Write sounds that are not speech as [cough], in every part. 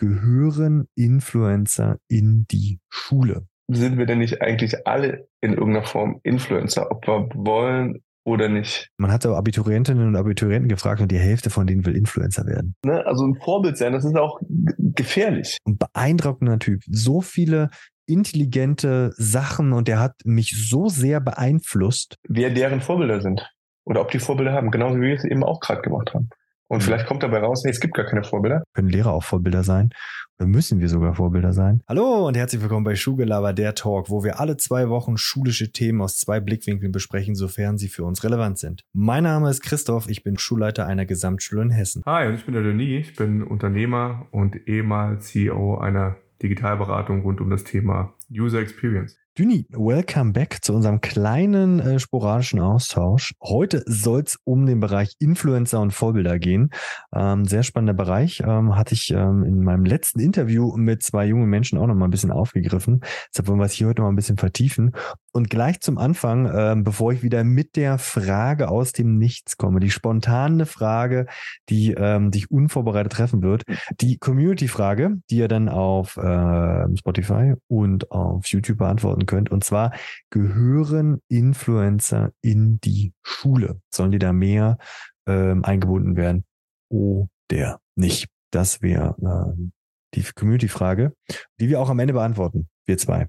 gehören Influencer in die Schule? Sind wir denn nicht eigentlich alle in irgendeiner Form Influencer, ob wir wollen oder nicht? Man hat aber Abiturientinnen und Abiturienten gefragt und die Hälfte von denen will Influencer werden. Ne? Also ein Vorbild sein, das ist auch gefährlich. Ein beeindruckender Typ. So viele intelligente Sachen und der hat mich so sehr beeinflusst. Wer deren Vorbilder sind oder ob die Vorbilder haben, genauso wie wir es eben auch gerade gemacht haben. Und mhm. vielleicht kommt dabei raus, nee, es gibt gar keine Vorbilder. Können Lehrer auch Vorbilder sein? Oder müssen wir sogar Vorbilder sein? Hallo und herzlich willkommen bei Schulgelaber, der Talk, wo wir alle zwei Wochen schulische Themen aus zwei Blickwinkeln besprechen, sofern sie für uns relevant sind. Mein Name ist Christoph, ich bin Schulleiter einer Gesamtschule in Hessen. Hi, und ich bin der Denis, ich bin Unternehmer und ehemals CEO einer Digitalberatung rund um das Thema User Experience. Düni, welcome back zu unserem kleinen äh, sporadischen Austausch. Heute soll es um den Bereich Influencer und Vorbilder gehen. Ähm, sehr spannender Bereich. Ähm, hatte ich ähm, in meinem letzten Interview mit zwei jungen Menschen auch noch mal ein bisschen aufgegriffen. Deshalb wollen wir es hier heute noch mal ein bisschen vertiefen. Und gleich zum Anfang, ähm, bevor ich wieder mit der Frage aus dem Nichts komme, die spontane Frage, die ähm, dich unvorbereitet treffen wird, die Community-Frage, die ihr dann auf äh, Spotify und auf YouTube beantworten könnt. Und zwar, gehören Influencer in die Schule? Sollen die da mehr ähm, eingebunden werden oder nicht? Das wäre äh, die Community-Frage, die wir auch am Ende beantworten, wir zwei.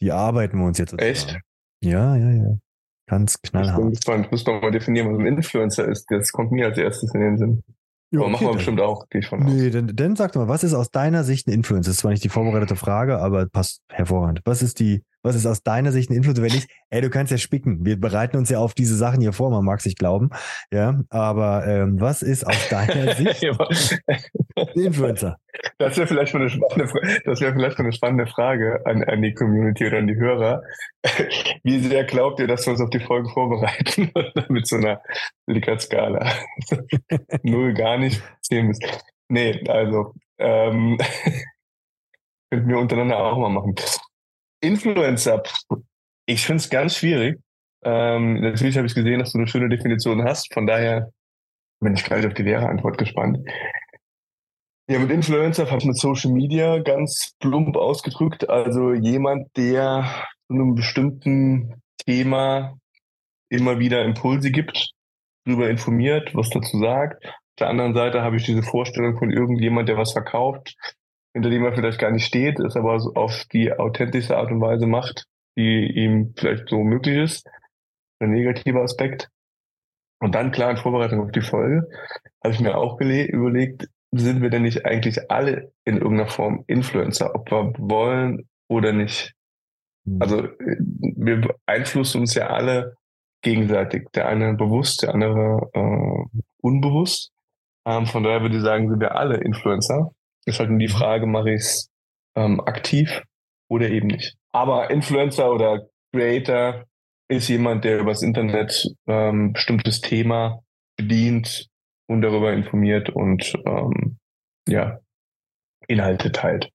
Die arbeiten wir uns jetzt. Echt? Ja, ja, ja. Ganz knallhart. Ich bin gespannt. Muss noch mal definieren, was ein Influencer ist. Das kommt mir als erstes in den Sinn. Ja, okay, machen wir bestimmt auch, gehe ich von nee, aus. Dann, dann sag doch mal, was ist aus deiner Sicht ein Influencer? Das ist zwar nicht die vorbereitete Frage, aber passt hervorragend. Was ist die was ist aus deiner Sicht ein Influencer? Wenn nicht, ey, du kannst ja spicken. Wir bereiten uns ja auf diese Sachen hier vor, man mag sich glauben. Ja, aber ähm, was ist aus deiner [laughs] Sicht ein Influencer? Das wäre vielleicht mal eine spannende, das wäre vielleicht mal eine spannende Frage an, an die Community oder an die Hörer. [laughs] Wie sehr glaubt ihr, dass wir uns auf die Folgen vorbereiten [laughs] mit so einer Likert-Skala? Null, gar nicht, zehn bis. Nee, also ähm, könnten wir untereinander auch mal machen. Influencer, ich finde es ganz schwierig. Ähm, natürlich habe ich gesehen, dass du eine schöne Definition hast. Von daher bin ich gleich auf die Lehrerantwort gespannt. Ja, mit Influencer habe ich mit Social Media ganz plump ausgedrückt. Also jemand, der zu einem bestimmten Thema immer wieder Impulse gibt, darüber informiert, was dazu sagt. Auf der anderen Seite habe ich diese Vorstellung von irgendjemand, der was verkauft, hinter dem er vielleicht gar nicht steht, es aber auf die authentische Art und Weise macht, die ihm vielleicht so möglich ist. Ein negativer Aspekt. Und dann klar in Vorbereitung auf die Folge habe ich mir auch überlegt, sind wir denn nicht eigentlich alle in irgendeiner Form Influencer, ob wir wollen oder nicht? Mhm. Also wir beeinflussen uns ja alle gegenseitig. Der eine bewusst, der andere äh, unbewusst. Ähm, von daher würde ich sagen, sind wir alle Influencer. Ist halt nur die mhm. Frage, mache ich es ähm, aktiv oder eben nicht. Aber Influencer oder Creator ist jemand, der übers Internet ähm, bestimmtes Thema bedient und darüber informiert und ähm, ja, Inhalte teilt.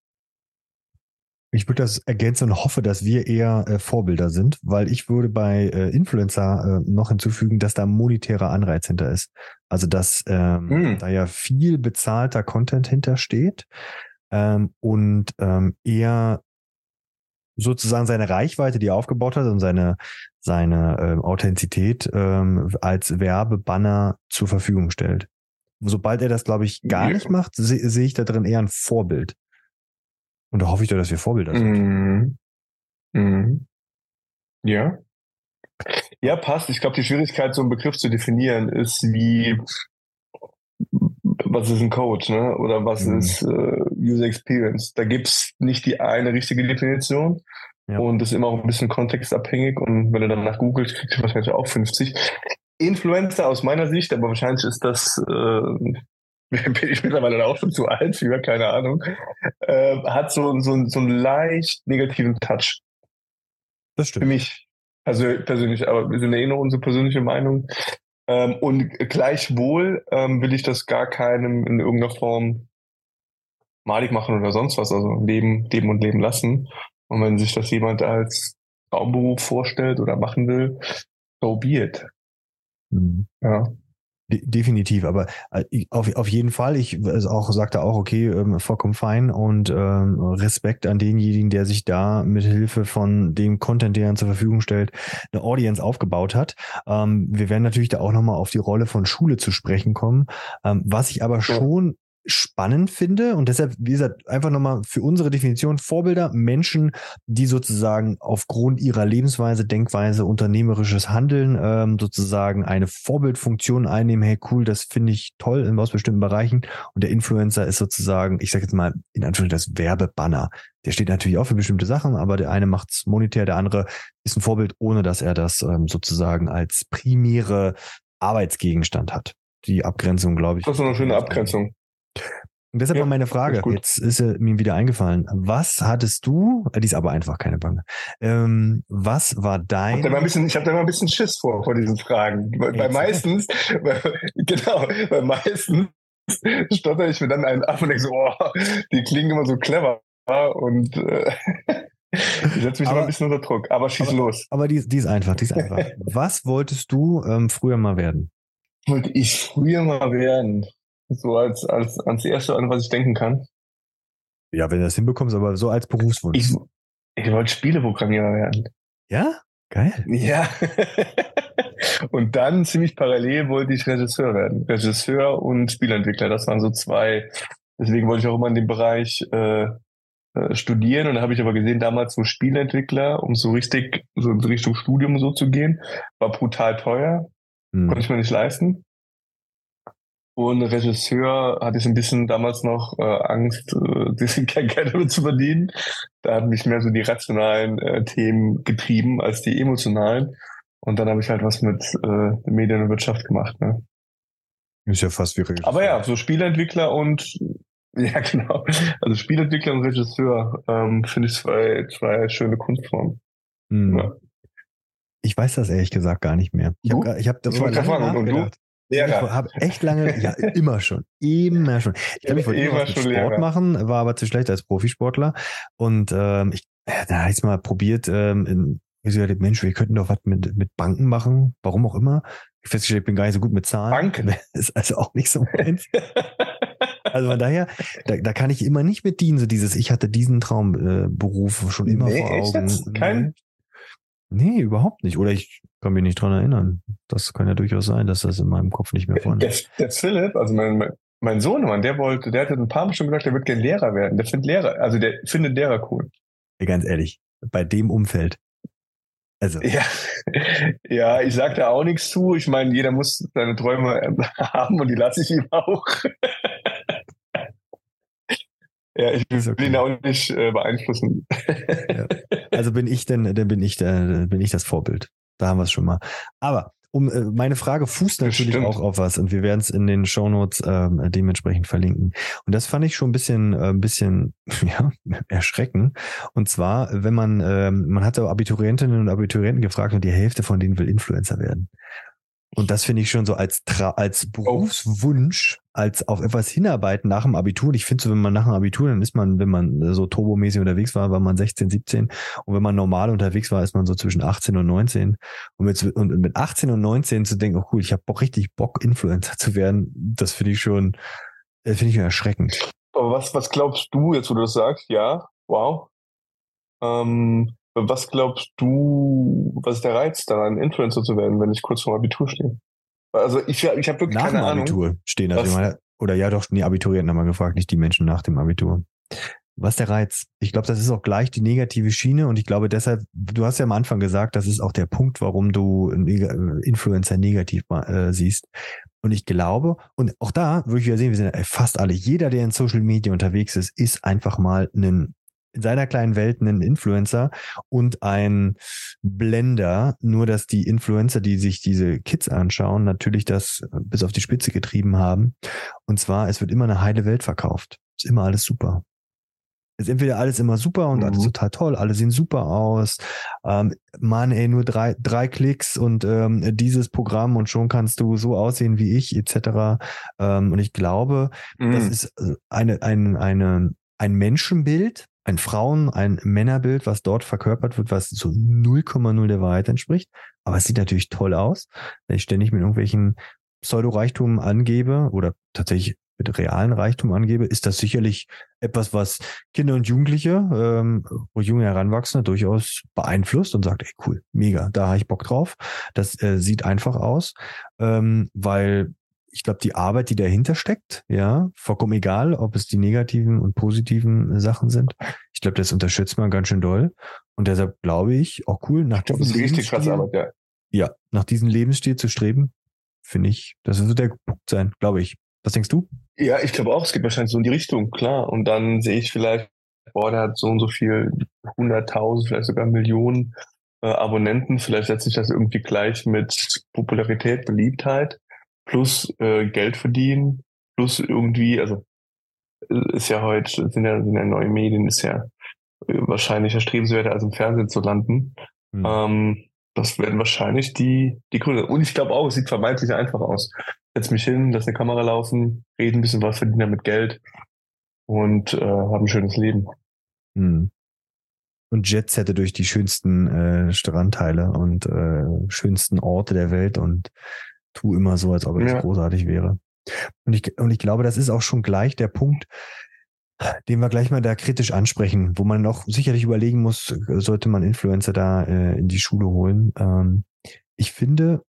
Ich würde das ergänzen und hoffe, dass wir eher äh, Vorbilder sind, weil ich würde bei äh, Influencer äh, noch hinzufügen, dass da monetärer Anreiz hinter ist. Also dass ähm, hm. da ja viel bezahlter Content hintersteht ähm, und ähm, eher sozusagen seine Reichweite, die er aufgebaut hat und seine seine ähm, Authentizität ähm, als Werbebanner zur Verfügung stellt. Sobald er das, glaube ich, gar ja. nicht macht, sehe seh ich da drin eher ein Vorbild. Und da hoffe ich doch, dass wir Vorbilder sind. Mhm. Mhm. Ja. Ja, passt. Ich glaube, die Schwierigkeit, so einen Begriff zu definieren, ist wie, was ist ein Code, ne? Oder was mhm. ist äh, User Experience? Da gibt's nicht die eine richtige Definition. Ja. Und das ist immer auch ein bisschen kontextabhängig. Und wenn du dann nach googelst, kriegst du wahrscheinlich auch 50. Influencer aus meiner Sicht, aber wahrscheinlich ist das äh, [laughs] bin ich mittlerweile auch schon zu alt für, keine Ahnung, äh, hat so, so, so einen leicht negativen Touch. Das stimmt. Für mich also persönlich, aber wir sind ja eh nur unsere persönliche Meinung. Ähm, und gleichwohl ähm, will ich das gar keinem in irgendeiner Form malig machen oder sonst was, also leben, leben und leben lassen. Und wenn sich das jemand als Traumberuf vorstellt oder machen will, so be it. Mhm. Ja. De definitiv, aber äh, auf, auf jeden Fall, ich also auch sagte auch, okay, ähm, vollkommen fein und ähm, Respekt an denjenigen, der sich da mit Hilfe von dem Content, der er zur Verfügung stellt, eine Audience aufgebaut hat. Ähm, wir werden natürlich da auch nochmal auf die Rolle von Schule zu sprechen kommen. Ähm, was ich aber schon spannend finde und deshalb, wie gesagt, einfach nochmal für unsere Definition Vorbilder, Menschen, die sozusagen aufgrund ihrer Lebensweise, Denkweise, unternehmerisches Handeln ähm, sozusagen eine Vorbildfunktion einnehmen. Hey, cool, das finde ich toll in aus bestimmten Bereichen. Und der Influencer ist sozusagen, ich sage jetzt mal in Anführungszeichen das Werbebanner. Der steht natürlich auch für bestimmte Sachen, aber der eine macht es monetär, der andere ist ein Vorbild, ohne dass er das ähm, sozusagen als primäre Arbeitsgegenstand hat. Die Abgrenzung, glaube ich. Das ist eine schöne Abgrenzung. Und deshalb ja, war meine Frage, ist jetzt ist mir wieder eingefallen. Was hattest du, äh, die ist aber einfach keine Bange, ähm, was war dein... Ich habe da, mal ein bisschen, ich hab da mal ein bisschen Schiss vor, vor diesen Fragen. Weil, weil meistens, weil, genau, weil meistens stotter ich mir dann einen ab und denke so, oh, die klingen immer so clever und äh, [laughs] ich setze mich aber, immer ein bisschen unter Druck, aber schieß aber, los. Aber die, die ist einfach, die ist einfach. [laughs] was wolltest du ähm, früher mal werden? Wollte ich früher mal werden? So als, als, als erste, an was ich denken kann. Ja, wenn du das hinbekommst, aber so als Berufswunsch. Ich, ich wollte Spieleprogrammierer werden. Ja? Geil. Ja. [laughs] und dann ziemlich parallel wollte ich Regisseur werden. Regisseur und Spielentwickler. Das waren so zwei. Deswegen wollte ich auch immer in dem Bereich äh, äh, studieren. Und da habe ich aber gesehen, damals so Spielentwickler, um so richtig, so in Richtung Studium so zu gehen, war brutal teuer. Hm. Konnte ich mir nicht leisten. Und Regisseur hatte ich ein bisschen damals noch äh, Angst, äh, kein Geld damit zu verdienen. Da hat mich mehr so die rationalen äh, Themen getrieben als die emotionalen. Und dann habe ich halt was mit äh, Medien und Wirtschaft gemacht. Ne? Ist ja fast wie Regisseur. Aber ja, so Spielentwickler und [laughs] ja genau. Also Spielentwickler und Regisseur ähm, finde ich zwei, zwei schöne Kunstformen. Hm. Ja. Ich weiß das ehrlich gesagt gar nicht mehr. Ich habe ich hab darüber lange fragen, du? Lehrer. Ich habe echt lange, ja, immer schon, immer schon. Ich glaube, ich wollte immer mit Sport Lehrer. machen, war aber zu schlecht als Profisportler. Und ähm, ich, ja, da habe ich mal probiert, ähm, in, ich gesagt, Mensch, wir könnten doch was mit, mit Banken machen, warum auch immer. Ich festgestellt, ich bin gar nicht so gut mit Zahlen. Banken? [laughs] Ist also auch nicht so meins. also von daher, da, da kann ich immer nicht mit dienen, so dieses, ich hatte diesen Traumberuf äh, schon immer nee, vor Augen. Kein, Nee, überhaupt nicht. Oder ich kann mich nicht dran erinnern. Das kann ja durchaus sein, dass das in meinem Kopf nicht mehr vorne ist. Der, der Philipp, also mein, mein Sohn, Mann, der wollte, der hat ein paar Mal schon gesagt, der wird gerne Lehrer werden. Der findet Lehrer, also der findet Lehrer cool. Ganz ehrlich, bei dem Umfeld. Also. Ja, [laughs] ja, ich sag da auch nichts zu. Ich meine, jeder muss seine Träume [laughs] haben und die lasse ich ihm auch. [laughs] Ja, ich will okay. ihn auch nicht äh, beeinflussen. Ja. Also bin ich denn, dann bin ich, der, bin ich das Vorbild. Da haben wir es schon mal. Aber um äh, meine Frage fußt natürlich auch auf was und wir werden es in den Shownotes äh, dementsprechend verlinken. Und das fand ich schon ein bisschen, äh, ein bisschen [laughs] ja, erschreckend. Und zwar, wenn man, äh, man hatte Abiturientinnen und Abiturienten gefragt und die Hälfte von denen will Influencer werden. Und das finde ich schon so als, Tra als Berufswunsch, als auf etwas hinarbeiten nach dem Abitur. Ich finde so, wenn man nach dem Abitur, dann ist man, wenn man so turbomäßig unterwegs war, war man 16, 17. Und wenn man normal unterwegs war, ist man so zwischen 18 und 19. Und mit, und mit 18 und 19 zu denken, oh cool, ich habe Bock, richtig Bock, Influencer zu werden, das finde ich schon, äh, finde ich schon erschreckend. Aber was, was glaubst du jetzt, wo du das sagst? Ja, wow. Ähm, was glaubst du, was ist der Reiz daran, Influencer zu werden, wenn ich kurz vor Abitur stehe? Also ich, ich habe wirklich nach keine dem Abitur Ahnung. stehen. Also meine, oder ja doch, die Abiturienten haben wir gefragt, nicht die Menschen nach dem Abitur. Was ist der Reiz? Ich glaube, das ist auch gleich die negative Schiene und ich glaube deshalb, du hast ja am Anfang gesagt, das ist auch der Punkt, warum du Influencer negativ äh, siehst. Und ich glaube, und auch da würde ich ja sehen, wir sind fast alle, jeder, der in Social Media unterwegs ist, ist einfach mal ein in seiner kleinen Welt einen Influencer und ein Blender, nur dass die Influencer, die sich diese Kids anschauen, natürlich das bis auf die Spitze getrieben haben. Und zwar, es wird immer eine heile Welt verkauft. Ist immer alles super. Ist entweder alles immer super und mhm. alles total toll, alle sehen super aus. Ähm, Mann, ey, nur drei, drei Klicks und ähm, dieses Programm und schon kannst du so aussehen wie ich, etc. Ähm, und ich glaube, mhm. das ist äh, eine, eine, eine, ein Menschenbild, ein Frauen-, ein Männerbild, was dort verkörpert wird, was so 0,0 der Wahrheit entspricht. Aber es sieht natürlich toll aus, wenn ich ständig mit irgendwelchen Pseudo-Reichtum angebe oder tatsächlich mit realen Reichtum angebe, ist das sicherlich etwas, was Kinder und Jugendliche, ähm, junge Heranwachsende durchaus beeinflusst und sagt, ey cool, mega, da habe ich Bock drauf. Das äh, sieht einfach aus, ähm, weil ich glaube, die Arbeit, die dahinter steckt, ja, vollkommen egal, ob es die negativen und positiven Sachen sind. Ich glaube, das unterstützt man ganz schön doll. Und deshalb glaube ich, auch cool, nach ich diesem richtig krasse Arbeit, ja. Ja, nach diesem Lebensstil zu streben, finde ich, das wird der Punkt sein, glaube ich. Was denkst du? Ja, ich glaube auch, es geht wahrscheinlich so in die Richtung, klar. Und dann sehe ich vielleicht, boah, der hat so und so viel, hunderttausend, vielleicht sogar Millionen äh, Abonnenten. Vielleicht setzt sich das irgendwie gleich mit Popularität, Beliebtheit plus äh, Geld verdienen, plus irgendwie, also äh, ist ja heute, sind ja, sind ja neue Medien, ist ja äh, wahrscheinlich erstrebenswerter als im Fernsehen zu landen. Mhm. Ähm, das werden wahrscheinlich die, die Gründe. Und ich glaube auch, es sieht vermeintlich einfach aus. Setz mich hin, lass eine Kamera laufen, reden ein bisschen was, verdienen damit Geld und äh, haben ein schönes Leben. Mhm. Und Jets hätte durch die schönsten äh, Strandteile und äh, schönsten Orte der Welt und tu immer so, als ob es ja. großartig wäre. Und ich, und ich glaube, das ist auch schon gleich der Punkt, den wir gleich mal da kritisch ansprechen, wo man noch sicherlich überlegen muss, sollte man Influencer da äh, in die Schule holen. Ähm, ich finde,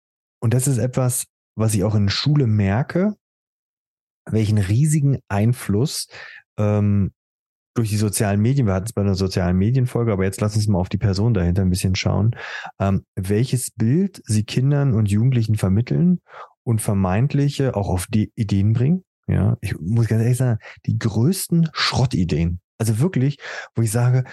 und das ist etwas, was ich auch in Schule merke, welchen riesigen Einfluss ähm, durch die sozialen Medien, wir hatten es bei einer sozialen Medienfolge, aber jetzt lass uns mal auf die Person dahinter ein bisschen schauen, ähm, welches Bild sie Kindern und Jugendlichen vermitteln und vermeintliche auch auf die Ideen bringen. Ja, ich muss ganz ehrlich sagen, die größten Schrottideen. Also wirklich, wo ich sage,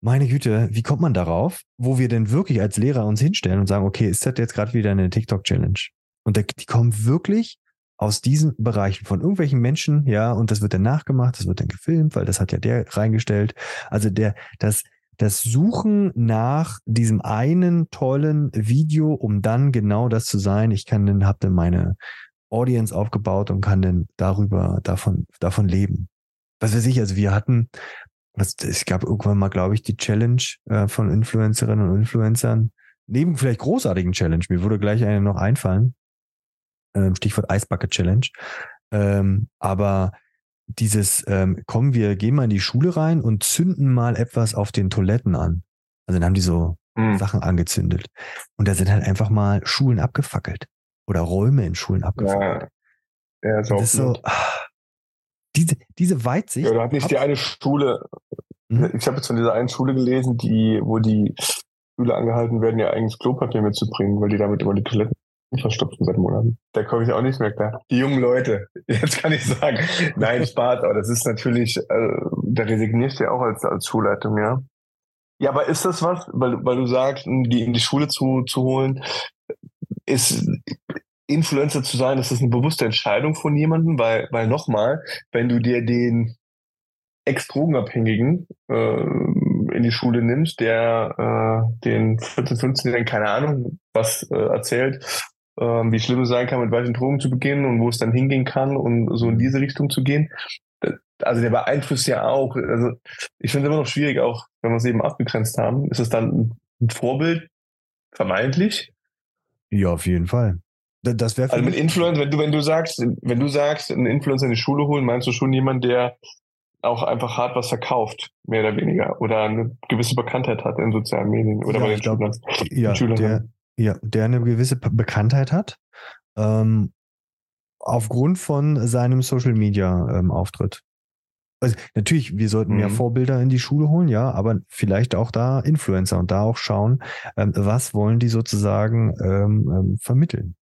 meine Güte, wie kommt man darauf, wo wir denn wirklich als Lehrer uns hinstellen und sagen, okay, ist das jetzt gerade wieder eine TikTok-Challenge? Und die kommen wirklich aus diesen Bereichen von irgendwelchen Menschen, ja, und das wird dann nachgemacht, das wird dann gefilmt, weil das hat ja der reingestellt. Also der, das, das Suchen nach diesem einen tollen Video, um dann genau das zu sein. Ich kann dann, habe dann meine Audience aufgebaut und kann dann darüber, davon, davon leben. Was weiß ich, also wir hatten, was, es gab irgendwann mal, glaube ich, die Challenge äh, von Influencerinnen und Influencern, neben vielleicht großartigen Challenge, mir würde gleich eine noch einfallen, Stichwort Eisbucket Challenge. Ähm, aber dieses, ähm, kommen wir gehen mal in die Schule rein und zünden mal etwas auf den Toiletten an. Also dann haben die so mhm. Sachen angezündet. Und da sind halt einfach mal Schulen abgefackelt. Oder Räume in Schulen abgefackelt. Ja, ja ist das ist so, ach, diese, diese Weitsicht. Ja, da hat nicht die eine Schule, mhm. ich habe jetzt von dieser einen Schule gelesen, die, wo die Schüler angehalten werden, ja eigentlich Klopapier mitzubringen, weil die damit immer die Toiletten verstopfen seit Monaten. Da komme ich auch nicht mehr klar. Die jungen Leute, [laughs] jetzt kann ich sagen, nein, Spaß, aber das ist natürlich, äh, da resignierst du ja auch als, als Schulleitung, ja. Ja, aber ist das was, weil, weil du sagst, die in die Schule zu, zu holen, ist Influencer zu sein, ist das eine bewusste Entscheidung von jemandem, weil, weil nochmal, wenn du dir den Ex-Drogenabhängigen äh, in die Schule nimmst, der äh, den 14, 15-Jährigen, keine Ahnung, was äh, erzählt, ähm, wie schlimm es sein kann, mit weichen Drogen zu beginnen und wo es dann hingehen kann und so in diese Richtung zu gehen. Also der beeinflusst ja auch, also ich finde es immer noch schwierig, auch wenn wir es eben abgegrenzt haben. Ist es dann ein Vorbild, vermeintlich? Ja, auf jeden Fall. Das wäre also mit Influencer, wenn du, wenn du sagst, wenn du sagst, einen Influencer in die Schule holen, meinst du schon jemand, der auch einfach hart was verkauft, mehr oder weniger, oder eine gewisse Bekanntheit hat in sozialen Medien oder ja, bei den glaub, Schülern. Ja. Der, ja, der eine gewisse Bekanntheit hat, ähm, aufgrund von seinem Social Media ähm, Auftritt. Also natürlich, wir sollten mhm. mehr Vorbilder in die Schule holen, ja, aber vielleicht auch da Influencer und da auch schauen, ähm, was wollen die sozusagen ähm, ähm, vermitteln.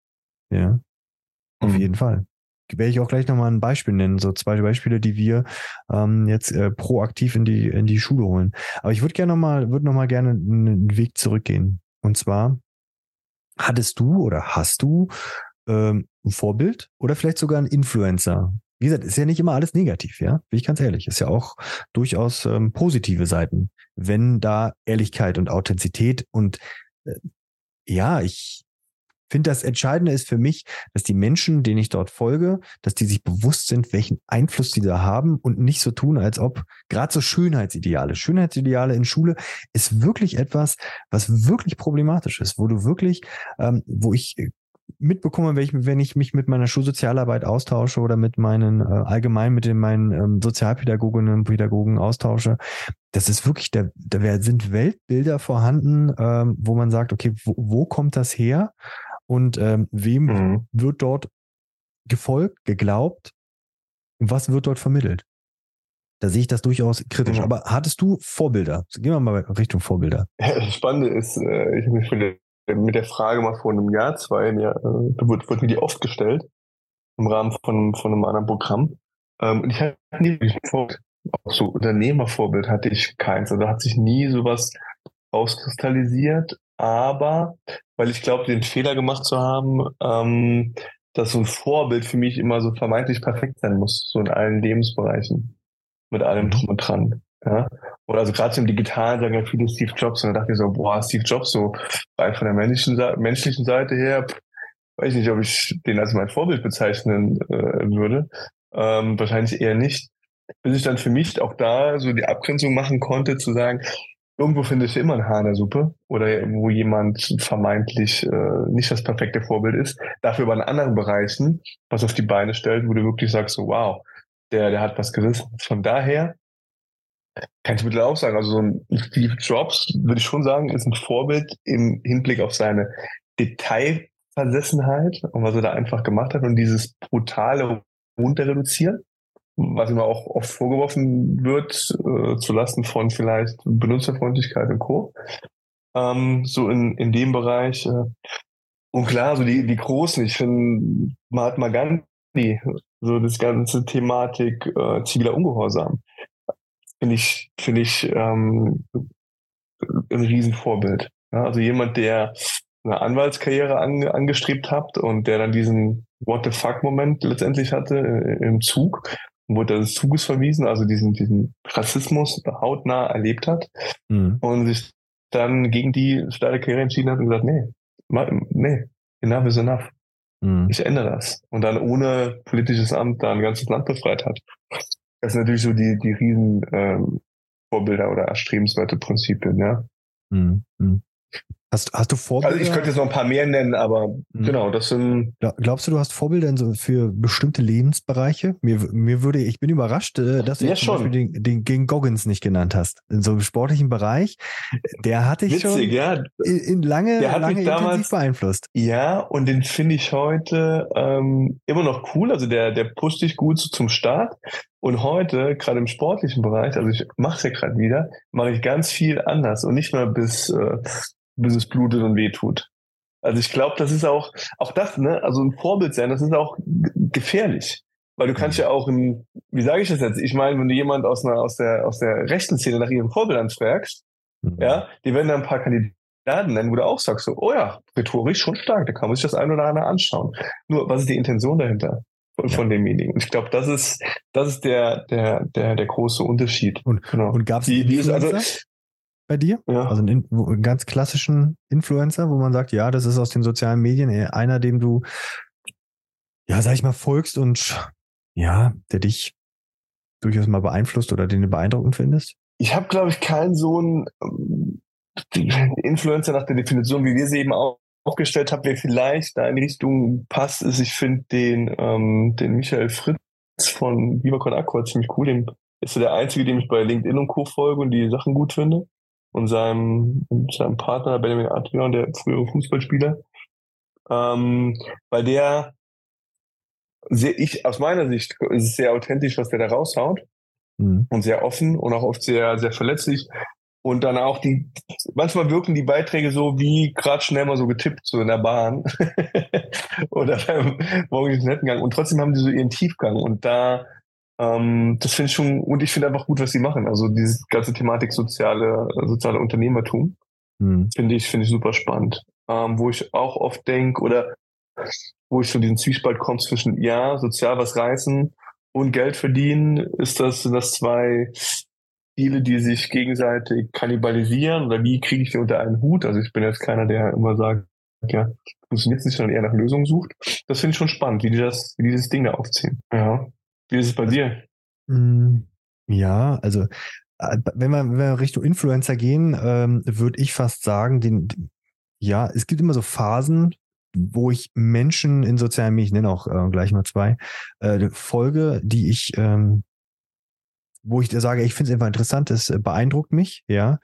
Ja, auf mhm. jeden Fall. Werde ich auch gleich nochmal ein Beispiel nennen, so zwei Beispiele, die wir ähm, jetzt äh, proaktiv in die in die Schule holen. Aber ich würde gerne nochmal, würde nochmal gerne einen Weg zurückgehen. Und zwar Hattest du oder hast du ähm, ein Vorbild oder vielleicht sogar ein Influencer? Wie gesagt, ist ja nicht immer alles negativ, ja? Bin ich ganz ehrlich. Ist ja auch durchaus ähm, positive Seiten, wenn da Ehrlichkeit und Authentizität und äh, ja, ich finde, das Entscheidende ist für mich, dass die Menschen, denen ich dort folge, dass die sich bewusst sind, welchen Einfluss die da haben und nicht so tun, als ob gerade so Schönheitsideale, Schönheitsideale in Schule ist wirklich etwas, was wirklich problematisch ist, wo du wirklich, ähm, wo ich mitbekomme, wenn ich, wenn ich mich mit meiner Schulsozialarbeit austausche oder mit meinen, äh, allgemein mit den, meinen ähm, Sozialpädagoginnen und Pädagogen austausche, das ist wirklich, da, da sind Weltbilder vorhanden, ähm, wo man sagt, okay, wo, wo kommt das her und ähm, wem mhm. wird dort gefolgt, geglaubt und was wird dort vermittelt? Da sehe ich das durchaus kritisch. Mhm. Aber hattest du Vorbilder? Gehen wir mal Richtung Vorbilder. Das Spannende ist, äh, ich habe mich mit der Frage mal vor einem Jahr, zwei, ja, äh, da wurde, wurde mir die oft gestellt im Rahmen von, von einem anderen Programm. Ähm, und ich hatte nie Vorbild, auch so Unternehmervorbild hatte ich keins. Also da hat sich nie sowas rauskristallisiert. Aber weil ich glaube, den Fehler gemacht zu haben, ähm, dass so ein Vorbild für mich immer so vermeintlich perfekt sein muss, so in allen Lebensbereichen, mit allem mhm. drum und dran. Ja? Oder also gerade im Digitalen sagen ja viele Steve Jobs und da dachte ich so, boah, Steve Jobs so rein von der menschlichen, menschlichen Seite her, weiß nicht, ob ich den als mein Vorbild bezeichnen äh, würde. Ähm, wahrscheinlich eher nicht. Bis ich dann für mich auch da so die Abgrenzung machen konnte, zu sagen, irgendwo finde ich immer ein Haar in der Suppe oder wo jemand vermeintlich äh, nicht das perfekte Vorbild ist, dafür aber in anderen Bereichen was auf die Beine stellt, wo du wirklich sagst, so wow, der, der hat was gerissen. Von daher kann ich mittlerweile auch sagen, also so ein Steve Jobs, würde ich schon sagen, ist ein Vorbild im Hinblick auf seine Detailversessenheit und was er da einfach gemacht hat und dieses brutale runter reduzieren, was ihm auch oft vorgeworfen wird, äh, zulasten von vielleicht Benutzerfreundlichkeit und Co. Ähm, so in, in dem Bereich. Äh, und klar, so die, die Großen, ich finde Mahatma Gandhi, so das ganze Thematik äh, ziviler Ungehorsam finde ich, finde ich ähm, ein Riesenvorbild. Ja, also jemand, der eine Anwaltskarriere an, angestrebt hat und der dann diesen What the fuck-Moment letztendlich hatte äh, im Zug, wurde des Zuges verwiesen, also diesen, diesen Rassismus hautnah erlebt hat mhm. und sich dann gegen die steile Karriere entschieden hat und gesagt, nee, nee, enough is enough. Mhm. Ich ändere das. Und dann ohne politisches Amt da ein ganzes Land befreit hat. Das sind natürlich so die, die riesen ähm, Vorbilder oder erstrebenswerte Prinzipien, ja. Mhm. Hast, hast du Vorbilder? Also ich könnte jetzt noch ein paar mehr nennen, aber mhm. genau, das sind. Glaubst du, du hast Vorbilder für bestimmte Lebensbereiche? Mir, mir würde, ich bin überrascht, äh, dass du ja, zum Beispiel den, den gegen Goggins nicht genannt hast. In so einem sportlichen Bereich. Der hatte ich Witzig, schon ja. in, in lange, der hat lange mich damals, beeinflusst. Ja, und den finde ich heute ähm, immer noch cool. Also der, der pusht dich gut zum Start. Und heute, gerade im sportlichen Bereich, also ich mache es ja gerade wieder, mache ich ganz viel anders und nicht mehr bis äh, bis es blutet und wehtut. Also ich glaube, das ist auch, auch das, ne, also ein Vorbild sein, das ist auch gefährlich. Weil du kannst mhm. ja auch ein, wie sage ich das jetzt? Ich meine, wenn du jemand aus einer, aus der, aus der rechten Szene nach ihren Vorbildern fragst, mhm. ja, die werden da ein paar Kandidaten nennen, wo du auch sagst, so, oh ja, rhetorisch schon stark, da kann man sich das ein oder andere anschauen. Nur, was ist die Intention dahinter? Von, ja. von demjenigen. Und ich glaube, das ist, das ist der, der, der, der große Unterschied. Und, genau. und gab es die, die ist also, bei dir? Ja. Also einen, einen, ganz klassischen Influencer, wo man sagt, ja, das ist aus den sozialen Medien einer, dem du, ja, sag ich mal, folgst und ja, der dich durchaus mal beeinflusst oder den du beeindruckend findest? Ich habe, glaube ich, keinen so einen ähm, [laughs] Influencer nach der Definition, wie wir sie eben auch aufgestellt haben, wer vielleicht da in die Richtung passt, ist, ich finde den, ähm, den Michael Fritz von Viva Aqua ziemlich cool. Den ist so der Einzige, dem ich bei LinkedIn und Co. folge und die Sachen gut finde und seinem, seinem Partner Benjamin Adrian, der frühere Fußballspieler, ähm, weil der sehr, ich aus meiner Sicht ist es sehr authentisch, was der da raushaut. Mhm. und sehr offen und auch oft sehr sehr verletzlich. Und dann auch die manchmal wirken die Beiträge so wie gerade schnell mal so getippt so in der Bahn. [laughs] Oder beim morgendlichen Nettengang. Und trotzdem haben die so ihren Tiefgang. Und da ähm, das finde ich schon, und ich finde einfach gut, was sie machen. Also diese ganze Thematik soziale, soziale Unternehmertum hm. finde ich, finde ich super spannend. Ähm, wo ich auch oft denke, oder wo ich so diesen Zwiespalt komme zwischen, ja, sozial was reißen und Geld verdienen, ist das, sind das zwei Ziele, die sich gegenseitig kannibalisieren oder wie kriege ich die unter einen Hut? Also ich bin jetzt keiner, der immer sagt, ja, funktioniert nicht, sondern eher nach Lösungen sucht. Das finde ich schon spannend, wie die das, wie dieses Ding da aufziehen. Ja. Wie ist es bei dir? Mm, ja, also äh, wenn wir, wenn wir Richtung Influencer gehen, ähm, würde ich fast sagen, den, ja, es gibt immer so Phasen, wo ich Menschen in sozialen Medien, ich nenne auch äh, gleich mal zwei, äh, folge, die ich, ähm, wo ich sage, ich finde es einfach interessant, es beeindruckt mich, ja.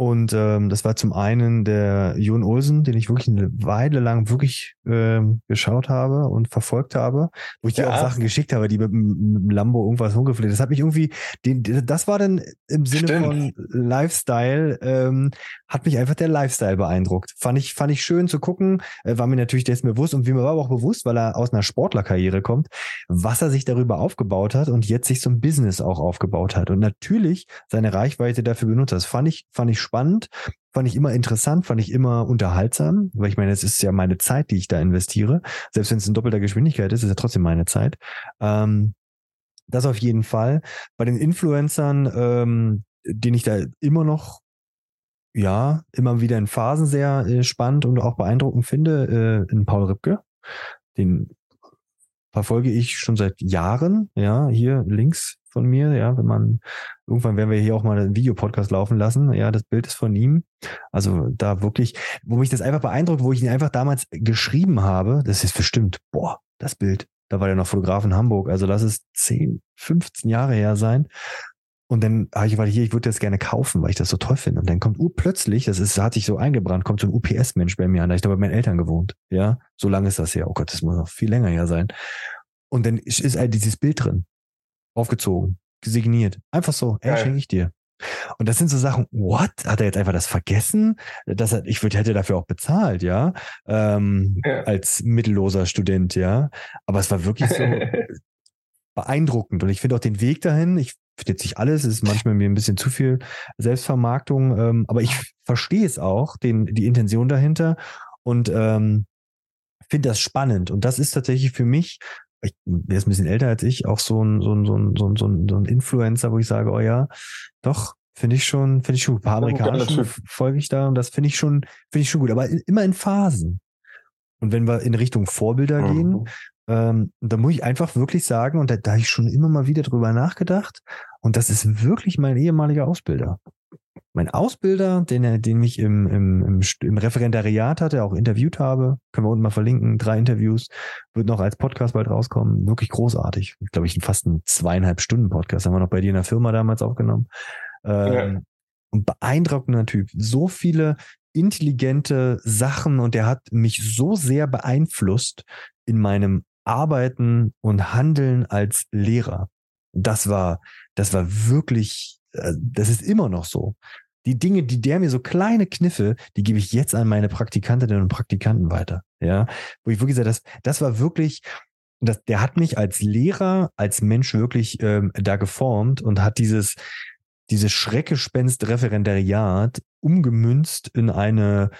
Und ähm, das war zum einen der Jon Olsen, den ich wirklich eine Weile lang wirklich ähm, geschaut habe und verfolgt habe, wo ich dir ja. auch Sachen geschickt habe, die mit, mit Lambo irgendwas rumgefleht. Das hat mich irgendwie, den, das war dann im Sinne Stimmt. von Lifestyle, ähm, hat mich einfach der Lifestyle beeindruckt. Fand ich, fand ich schön zu gucken, äh, war mir natürlich dessen bewusst und wie mir war aber auch bewusst, weil er aus einer Sportlerkarriere kommt, was er sich darüber aufgebaut hat und jetzt sich so ein Business auch aufgebaut hat und natürlich seine Reichweite dafür benutzt. Das fand ich, fand ich spannend, fand ich immer interessant, fand ich immer unterhaltsam, weil ich meine, es ist ja meine Zeit, die ich da investiere. Selbst wenn es in doppelter Geschwindigkeit ist, ist es ja trotzdem meine Zeit. Ähm, das auf jeden Fall. Bei den Influencern, ähm, den ich da immer noch ja, immer wieder in Phasen sehr äh, spannend und auch beeindruckend finde, äh, in Paul Ripke. Den verfolge ich schon seit Jahren, ja, hier links von mir, ja, wenn man, irgendwann werden wir hier auch mal einen Videopodcast laufen lassen, ja, das Bild ist von ihm. Also da wirklich, wo mich das einfach beeindruckt, wo ich ihn einfach damals geschrieben habe, das ist bestimmt, boah, das Bild, da war der noch Fotograf in Hamburg, also lass es 10, 15 Jahre her sein. Und dann habe ich gesagt, hier, ich würde das gerne kaufen, weil ich das so toll finde. Und dann kommt uh, plötzlich, das ist, hat sich so eingebrannt, kommt so ein UPS-Mensch bei mir an. Da ich da bei meinen Eltern gewohnt. Ja, so lange ist das her. Oh Gott, das muss noch viel länger her sein. Und dann ist, ist halt dieses Bild drin. Aufgezogen, signiert. Einfach so, ey, schenke ich dir. Und das sind so Sachen, what? Hat er jetzt einfach das vergessen? Das hat, ich würde, hätte dafür auch bezahlt, ja? Ähm, ja. Als mittelloser Student, ja. Aber es war wirklich so [laughs] beeindruckend. Und ich finde auch den Weg dahin, ich finde jetzt nicht alles, ist manchmal mir ein bisschen zu viel Selbstvermarktung, ähm, aber ich verstehe es auch, den, die Intention dahinter und ähm, finde das spannend. Und das ist tatsächlich für mich, ich, der ist ein bisschen älter als ich, auch so ein, so ein, so ein, so ein, so ein, so ein Influencer, wo ich sage, oh ja, doch, finde ich schon, finde ich schon, ein paar amerikanischen folge ich da und das finde ich schon, finde ich schon gut, aber immer in Phasen. Und wenn wir in Richtung Vorbilder mhm. gehen, ähm, da muss ich einfach wirklich sagen, und da, da habe ich schon immer mal wieder drüber nachgedacht, und das ist wirklich mein ehemaliger Ausbilder. Mein Ausbilder, den, den ich im, im, im, im Referendariat hatte, auch interviewt habe, können wir unten mal verlinken, drei Interviews, wird noch als Podcast bald rauskommen, wirklich großartig. Glaube ich, fast ein zweieinhalb Stunden Podcast, haben wir noch bei dir in der Firma damals aufgenommen. Ähm, ja. Und beeindruckender Typ. So viele intelligente Sachen und der hat mich so sehr beeinflusst in meinem Arbeiten und Handeln als Lehrer. Das war, das war wirklich, äh, das ist immer noch so. Die Dinge, die der mir so kleine Kniffe, die gebe ich jetzt an meine Praktikantinnen und Praktikanten weiter. Ja, wo ich wirklich sage, das, das war wirklich, das, der hat mich als Lehrer, als Mensch wirklich ähm, da geformt und hat dieses, dieses Schreckgespenst-Referendariat umgemünzt in eine,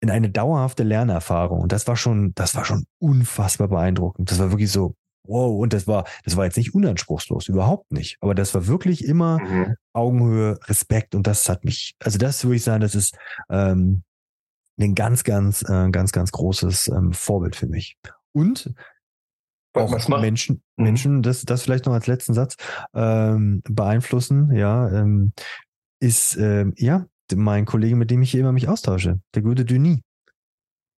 in eine dauerhafte Lernerfahrung. Und das war schon, das war schon unfassbar beeindruckend. Das war wirklich so, wow. Und das war, das war jetzt nicht unanspruchslos, überhaupt nicht. Aber das war wirklich immer mhm. Augenhöhe, Respekt. Und das hat mich, also das würde ich sagen, das ist ähm, ein ganz, ganz, äh, ganz, ganz großes ähm, Vorbild für mich. Und auch Menschen, mhm. Menschen, das, das vielleicht noch als letzten Satz, ähm, beeinflussen, ja, ähm, ist, ähm, ja, mein Kollege, mit dem ich hier immer mich austausche, der gute Denis.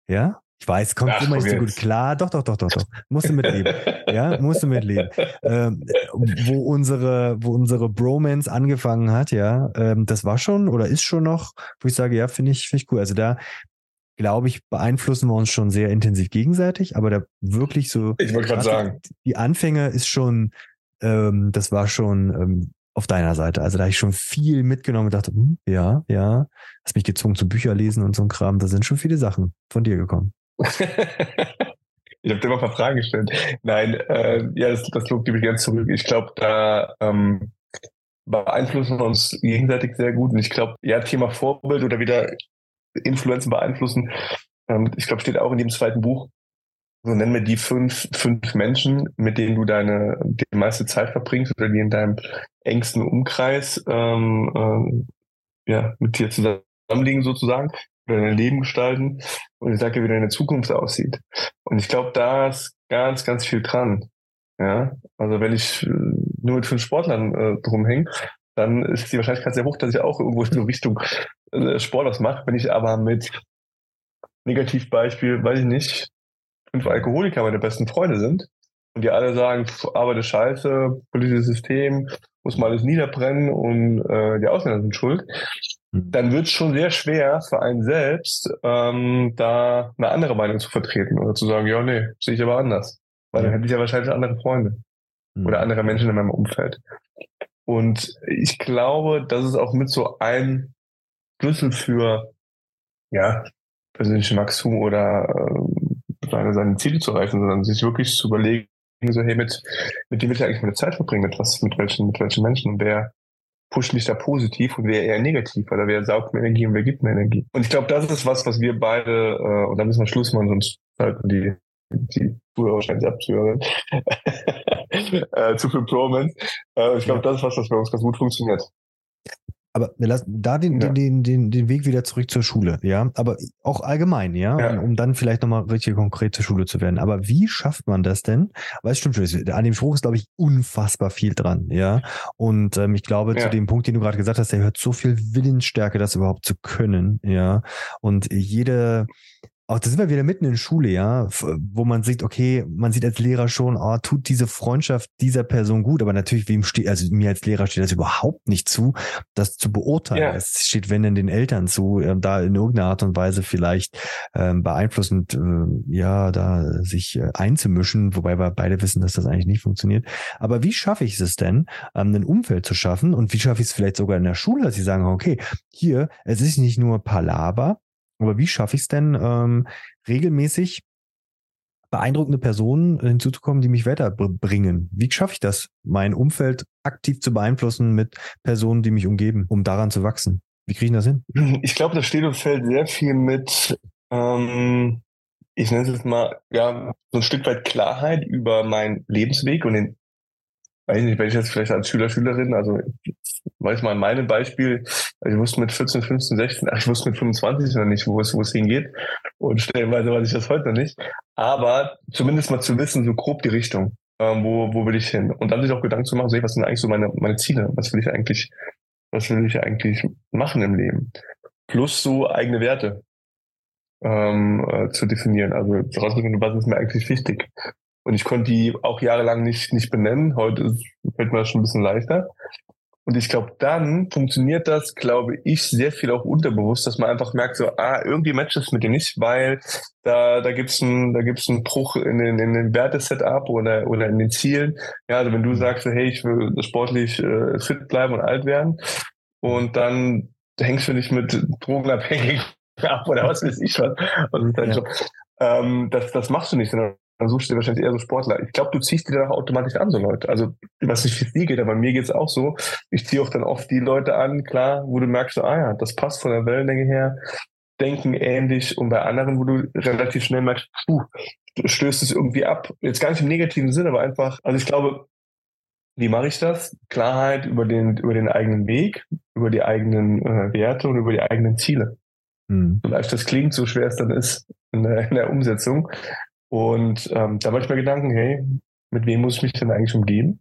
Ja, ich weiß, kommt Ach, immer nicht so gut klar. Doch, doch, doch, doch, doch. Musst du mitleben. [laughs] ja, musst du mitleben. Ähm, wo unsere, wo unsere Bromance angefangen hat, ja, ähm, das war schon oder ist schon noch, wo ich sage, ja, finde ich, finde ich cool. Also da, glaube ich, beeinflussen wir uns schon sehr intensiv gegenseitig, aber da wirklich so. Ich wollte gerade sagen. Die Anfänge ist schon, ähm, das war schon ähm, auf deiner Seite. Also da habe ich schon viel mitgenommen und dachte, hm, ja, ja, hast mich gezwungen zu Bücher lesen und so ein Kram. Da sind schon viele Sachen von dir gekommen. Ich habe dir mal ein paar Fragen gestellt. Nein, äh, ja, das, das Lob gebe ich ganz zurück. Ich glaube, da ähm, beeinflussen wir uns gegenseitig sehr gut. Und ich glaube, ja, Thema Vorbild oder wieder Influenzen beeinflussen, ähm, ich glaube, steht auch in dem zweiten Buch, so nennen wir die fünf, fünf Menschen, mit denen du deine die meiste Zeit verbringst oder die in deinem engsten Umkreis ähm, ähm, ja, mit dir zusammenliegen sozusagen oder dein Leben gestalten und ich sage dir, wie deine Zukunft aussieht. Und ich glaube, da ist ganz, ganz viel dran. Ja, also wenn ich äh, nur mit fünf Sportlern äh, drumhänge, dann ist die Wahrscheinlichkeit sehr hoch, dass ich auch irgendwo in so Richtung äh, Sport was mache. Wenn ich aber mit Negativbeispiel, weiß ich nicht, fünf Alkoholiker meine besten Freunde sind und die alle sagen, Arbeit ist scheiße, politisches System, muss mal alles niederbrennen und äh, die Ausländer sind schuld. Dann wird es schon sehr schwer für einen selbst, ähm, da eine andere Meinung zu vertreten oder zu sagen, ja, nee, sehe ich aber anders. Weil dann hätte ich ja wahrscheinlich andere Freunde mhm. oder andere Menschen in meinem Umfeld. Und ich glaube, das ist auch mit so ein Schlüssel für ja, persönlichen Wachstum oder äh, seine, seine Ziele zu erreichen, sondern sich wirklich zu überlegen, so, hey, mit, mit dem will ich eigentlich meine Zeit verbringen, mit was, mit welchen, mit welchen Menschen und wer pusht mich da positiv und wer eher negativ, oder wer saugt mir Energie und wer gibt mir Energie. Und ich glaube, das ist was, was wir beide, äh, und da müssen wir Schluss machen, sonst halten die, die Zuhörer wahrscheinlich abzuhören, [laughs] äh, zu viel Promance. Äh, ich glaube, das ist was, was bei uns ganz gut funktioniert. Aber wir lassen da den, ja. den, den, den Weg wieder zurück zur Schule, ja. Aber auch allgemein, ja, ja. Um, um, dann vielleicht nochmal richtig konkret zur Schule zu werden. Aber wie schafft man das denn? Weil es stimmt schon, an dem Spruch ist, glaube ich, unfassbar viel dran, ja. Und ähm, ich glaube, ja. zu dem Punkt, den du gerade gesagt hast, der hört so viel Willensstärke, das überhaupt zu können, ja. Und jede, auch da sind wir wieder mitten in Schule, ja, wo man sieht, okay, man sieht als Lehrer schon, oh, tut diese Freundschaft dieser Person gut, aber natürlich, wem steht, also mir als Lehrer steht das überhaupt nicht zu, das zu beurteilen. Ja. Es steht, wenn denn den Eltern zu, äh, da in irgendeiner Art und Weise vielleicht ähm, beeinflussend, äh, ja, da sich äh, einzumischen, wobei wir beide wissen, dass das eigentlich nicht funktioniert. Aber wie schaffe ich es denn, ähm, ein Umfeld zu schaffen und wie schaffe ich es vielleicht sogar in der Schule, dass sie sagen, okay, hier, es ist nicht nur Palaver, aber wie schaffe ich es denn, ähm, regelmäßig beeindruckende Personen hinzuzukommen, die mich weiterbringen? Wie schaffe ich das, mein Umfeld aktiv zu beeinflussen mit Personen, die mich umgeben, um daran zu wachsen? Wie kriege ich das hin? [laughs] Ich glaube, das steht und fällt sehr viel mit, ähm, ich nenne es jetzt mal, ja, so ein Stück weit Klarheit über meinen Lebensweg und den weiß nicht, wenn ich jetzt vielleicht als Schüler, Schülerin, also weiß mal in meinem Beispiel, ich wusste mit 14, 15, 16, ach, ich wusste mit 25 noch nicht, wo es, wo es hingeht. Und stellenweise weiß ich das heute noch nicht. Aber zumindest mal zu wissen, so grob die Richtung, ähm, wo, wo will ich hin? Und dann sich auch Gedanken zu machen, so, was sind eigentlich so meine, meine Ziele? Was will ich eigentlich, was will ich eigentlich machen im Leben? Plus so eigene Werte ähm, äh, zu definieren. Also herausfinden, was ist mir eigentlich wichtig? Und ich konnte die auch jahrelang nicht, nicht benennen. Heute fällt mir das schon ein bisschen leichter. Und ich glaube, dann funktioniert das, glaube ich, sehr viel auch unterbewusst, dass man einfach merkt, so, ah, irgendwie matcht es mit dir nicht, weil da, da gibt's einen, da gibt's einen Bruch in den, in den Wertesetup oder, oder in den Zielen. Ja, also wenn du sagst, hey, ich will sportlich äh, fit bleiben und alt werden und dann hängst du nicht mit Drogenabhängigen [laughs] ab oder was weiß ich was. Also dein ja. Job. Ähm, das, das machst du nicht, sondern dann suchst du dir wahrscheinlich eher so Sportler. Ich glaube, du ziehst die dann auch automatisch an, so Leute. Also, was nicht für die geht, aber mir geht es auch so. Ich ziehe auch dann oft die Leute an, klar, wo du merkst, so, ah ja, das passt von der Wellenlänge her, denken ähnlich und bei anderen, wo du relativ schnell merkst, puh, du stößt es irgendwie ab. Jetzt gar nicht im negativen Sinn, aber einfach, also ich glaube, wie mache ich das? Klarheit über den, über den eigenen Weg, über die eigenen äh, Werte und über die eigenen Ziele. Hm. So leicht das klingt, so schwer es dann ist in der, in der Umsetzung. Und ähm, da mache ich mir Gedanken, hey, mit wem muss ich mich denn eigentlich umgeben?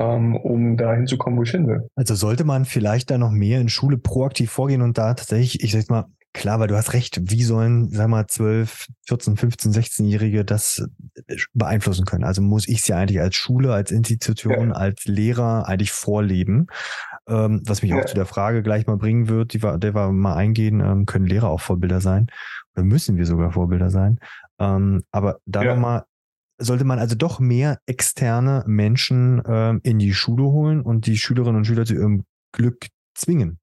Ähm, um da hinzukommen, wo ich hin will. Also sollte man vielleicht da noch mehr in Schule proaktiv vorgehen und da tatsächlich, ich sag mal, klar, weil du hast recht, wie sollen, sag mal, 12, 14, 15, 16-Jährige das beeinflussen können? Also muss ich es ja eigentlich als Schule, als Institution, ja. als Lehrer eigentlich vorleben. Ähm, was mich ja. auch zu der Frage gleich mal bringen wird, die wir, der wir mal eingehen, ähm, können Lehrer auch Vorbilder sein? Oder müssen wir sogar Vorbilder sein? Ähm, aber da ja. nochmal, sollte man also doch mehr externe Menschen ähm, in die Schule holen und die Schülerinnen und Schüler zu ihrem Glück zwingen.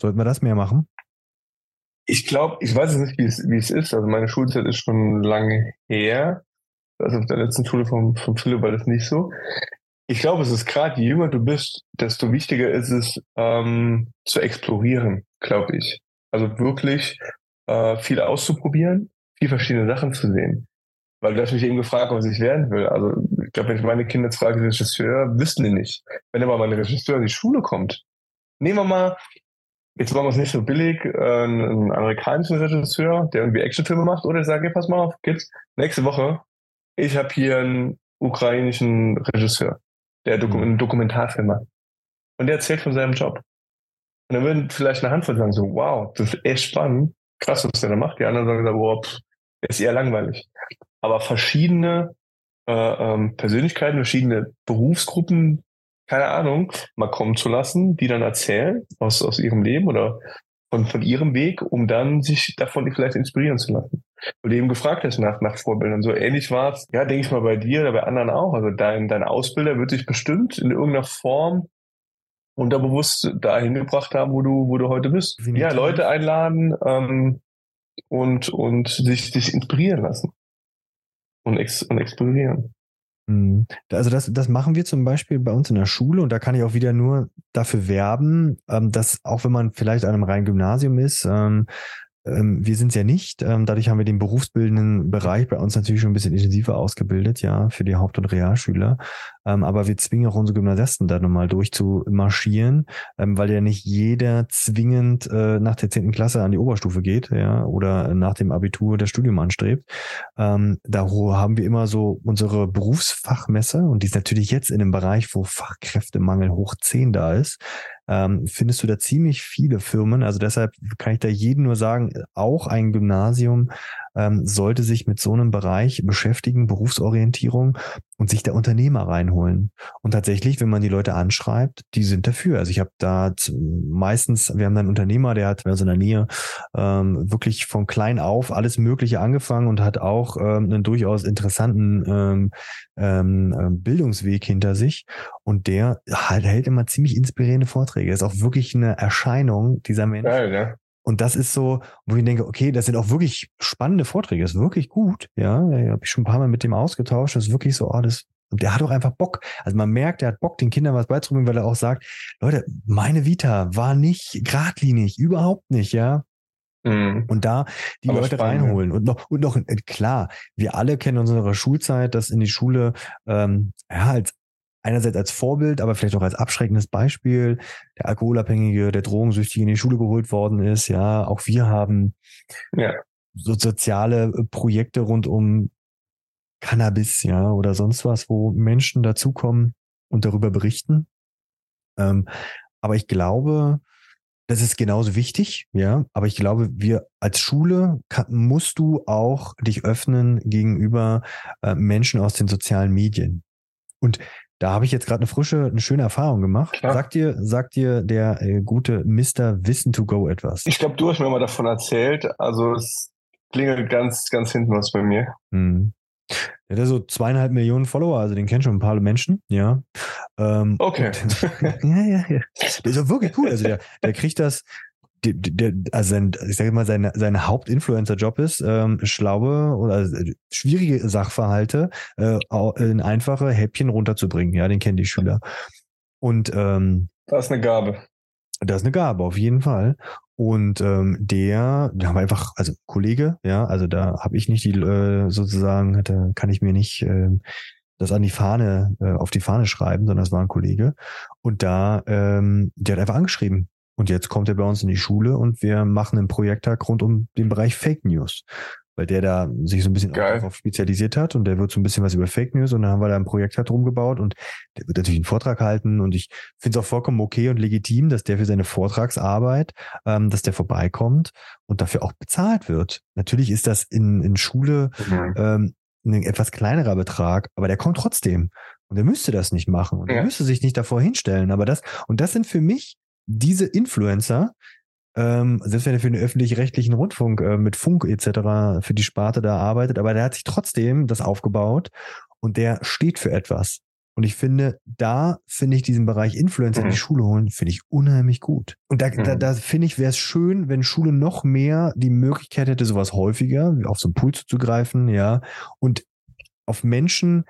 Sollten wir das mehr machen? Ich glaube, ich weiß nicht, wie es, wie es ist. Also meine Schulzeit ist schon lange her. Also auf der letzten Schule vom, vom Philipp war das nicht so. Ich glaube, es ist gerade, je jünger du bist, desto wichtiger ist es, ähm, zu explorieren, glaube ich. Also wirklich äh, viel auszuprobieren, viel verschiedene Sachen zu sehen. Weil du hast mich eben gefragt, was ich werden will. Also ich glaube, wenn ich meine Kinder jetzt frage, Regisseur, wissen die nicht. Wenn aber mal ein Regisseur in die Schule kommt, nehmen wir mal, jetzt machen wir es nicht so billig, äh, einen amerikanischen Regisseur, der irgendwie Actionfilme macht, oder ich sage, pass mal auf, Kids, nächste Woche, ich habe hier einen ukrainischen Regisseur, der Doku mhm. einen Dokumentarfilm macht. Und der erzählt von seinem Job. Und dann würden vielleicht eine Handvoll sagen, so, wow, das ist echt spannend. krass, was der da macht. Die anderen sagen, boah, pff, ist eher langweilig. Aber verschiedene äh, ähm, Persönlichkeiten, verschiedene Berufsgruppen, keine Ahnung, mal kommen zu lassen, die dann erzählen aus, aus ihrem Leben oder von, von ihrem Weg, um dann sich davon vielleicht inspirieren zu lassen. Weil du eben gefragt hast nach, nach Vorbildern. So ähnlich war es, ja, denke ich mal bei dir oder bei anderen auch. Also dein, dein Ausbilder wird dich bestimmt in irgendeiner Form unterbewusst dahin gebracht haben, wo du, wo du heute bist. Ja, Leute einladen ähm, und, und sich, sich inspirieren lassen und, ex, und explorieren. Mhm. Also das, das machen wir zum Beispiel bei uns in der Schule und da kann ich auch wieder nur dafür werben, ähm, dass auch wenn man vielleicht an einem reinen Gymnasium ist, ähm, ähm, wir sind es ja nicht. Ähm, dadurch haben wir den berufsbildenden Bereich bei uns natürlich schon ein bisschen intensiver ausgebildet, ja, für die Haupt- und Realschüler. Ähm, aber wir zwingen auch unsere Gymnasiasten da nochmal durchzumarschieren, weil ja nicht jeder zwingend äh, nach der zehnten Klasse an die Oberstufe geht, ja, oder nach dem Abitur das Studium anstrebt. da haben wir immer so unsere Berufsfachmesse und die ist natürlich jetzt in einem Bereich, wo Fachkräftemangel hoch zehn da ist ähm, findest du da ziemlich viele Firmen. Also deshalb kann ich da jedem nur sagen, auch ein Gymnasium ähm, sollte sich mit so einem Bereich beschäftigen, Berufsorientierung und sich da Unternehmer reinholen. Und tatsächlich, wenn man die Leute anschreibt, die sind dafür. Also ich habe da meistens, wir haben da einen Unternehmer, der hat also in der Nähe ähm, wirklich von klein auf alles Mögliche angefangen und hat auch ähm, einen durchaus interessanten ähm, ähm, ähm Bildungsweg hinter sich. Und der halt hält immer ziemlich inspirierende Vorträge. ist auch wirklich eine Erscheinung dieser Mensch. Geil, ja. Und das ist so, wo ich denke, okay, das sind auch wirklich spannende Vorträge, das ist wirklich gut. Ja, ich habe ich schon ein paar Mal mit dem ausgetauscht. Das ist wirklich so, oh, das, und der hat auch einfach Bock. Also man merkt, der hat Bock, den Kindern was beizubringen, weil er auch sagt, Leute, meine Vita war nicht geradlinig, überhaupt nicht, ja. Mhm. Und da die Aber Leute spannend, reinholen. Und noch, und noch, äh, klar, wir alle kennen unsere Schulzeit, dass in die Schule ähm, ja, als einerseits als Vorbild, aber vielleicht auch als abschreckendes Beispiel, der Alkoholabhängige, der Drogensüchtige in die Schule geholt worden ist. Ja, auch wir haben ja. so soziale äh, Projekte rund um Cannabis, ja, oder sonst was, wo Menschen dazukommen und darüber berichten. Ähm, aber ich glaube, das ist genauso wichtig, ja. Aber ich glaube, wir als Schule kann, musst du auch dich öffnen gegenüber äh, Menschen aus den sozialen Medien. Und da habe ich jetzt gerade eine frische, eine schöne Erfahrung gemacht. Klar. Sagt dir, sagt dir der äh, gute Mr. Wissen to Go etwas? Ich glaube, du hast mir mal davon erzählt. Also es klingelt ganz, ganz hinten was bei mir. Hm. Der hat so zweieinhalb Millionen Follower, also den kennen schon ein paar Menschen, ja. Ähm, okay. Und, [laughs] ja, ja, ja. Der ist auch wirklich cool. Also der, der kriegt das, der, der, also sein, ich sage mal, seine, seine Hauptinfluencer-Job ist, ähm, schlaue oder äh, schwierige Sachverhalte äh, in einfache Häppchen runterzubringen. Ja, den kennen die Schüler. Und ähm, das ist eine Gabe. Das ist eine Gabe, auf jeden Fall. Und ähm, der, da haben wir einfach, also Kollege, ja, also da habe ich nicht die äh, sozusagen, da kann ich mir nicht äh, das an die Fahne, äh, auf die Fahne schreiben, sondern das war ein Kollege. Und da, ähm, der hat einfach angeschrieben. Und jetzt kommt er bei uns in die Schule und wir machen einen Projekttag rund um den Bereich Fake News. Weil der da sich so ein bisschen darauf spezialisiert hat und der wird so ein bisschen was über Fake News und dann haben wir da ein Projekttag drum gebaut und der wird natürlich einen Vortrag halten und ich finde es auch vollkommen okay und legitim, dass der für seine Vortragsarbeit, ähm, dass der vorbeikommt und dafür auch bezahlt wird. Natürlich ist das in, in Schule mhm. ähm, ein etwas kleinerer Betrag, aber der kommt trotzdem. Und er müsste das nicht machen und ja. er müsste sich nicht davor hinstellen. Aber das, und das sind für mich diese Influencer, ähm, selbst wenn er für den öffentlich-rechtlichen Rundfunk äh, mit Funk etc. für die Sparte da arbeitet, aber der hat sich trotzdem das aufgebaut und der steht für etwas. Und ich finde, da finde ich diesen Bereich Influencer mhm. in die. Schule holen, finde ich unheimlich gut. Und da, mhm. da, da finde ich, wäre es schön, wenn Schule noch mehr die Möglichkeit hätte, sowas häufiger auf so einen Pool zuzugreifen, ja, und auf Menschen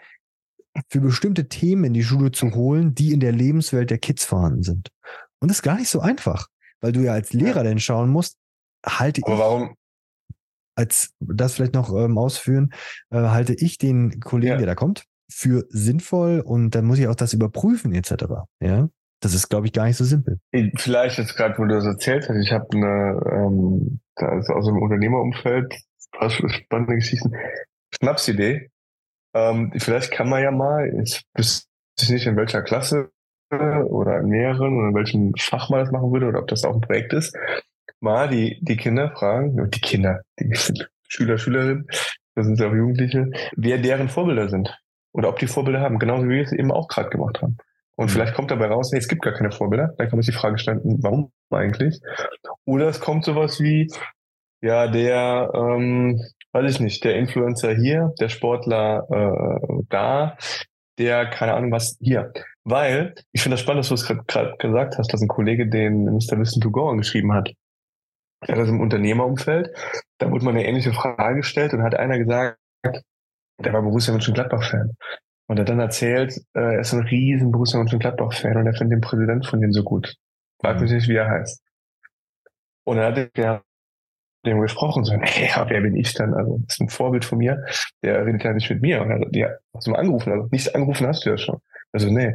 für bestimmte Themen in die Schule zu holen, die in der Lebenswelt der Kids vorhanden sind. Und das ist gar nicht so einfach, weil du ja als Lehrer ja. dann schauen musst, halte Aber ich. Warum? Als das vielleicht noch ähm, ausführen, äh, halte ich den Kollegen, ja. der da kommt, für sinnvoll und dann muss ich auch das überprüfen, etc. Ja. Das ist, glaube ich, gar nicht so simpel. Vielleicht jetzt gerade, wo du das erzählt hast, ich habe eine, ähm, da ist aus dem Unternehmerumfeld, spannende Geschichten, Schnapsidee. Ähm, vielleicht kann man ja mal, ich wüsste nicht in welcher Klasse oder in mehreren oder in welchem Fach man das machen würde oder ob das auch ein Projekt ist. mal die, die Kinder fragen, die Kinder, die [laughs] Schüler, Schülerinnen, das sind ja auch Jugendliche, wer deren Vorbilder sind. Oder ob die Vorbilder haben, genauso wie wir es eben auch gerade gemacht haben. Und mhm. vielleicht kommt dabei raus, hey, es gibt gar keine Vorbilder. Dann kann man sich die Frage stellen, warum eigentlich? Oder es kommt sowas wie, ja, der, ähm, weiß ich nicht, der Influencer hier, der Sportler äh, da, der, keine Ahnung was, hier. Weil, ich finde das spannend, dass du es gerade gesagt hast, dass ein Kollege den Mr. Wissen to Go angeschrieben hat. Er das im Unternehmerumfeld. Da wurde man eine ähnliche Frage gestellt und hat einer gesagt, der war Borussia Mönchengladbach-Fan. Und er hat dann erzählt, äh, er ist ein riesen Borussia Mönchengladbach-Fan und er findet den Präsident von denen so gut. Frag mich nicht, wie er heißt. Und dann hat er dem gesprochen, so, [laughs] hey, wer bin ich dann? Also, das ist ein Vorbild von mir, der redet ja nicht mit mir. Und er hat, ja, hast du mal angerufen? Also, nichts angerufen hast du ja schon. Also, nee.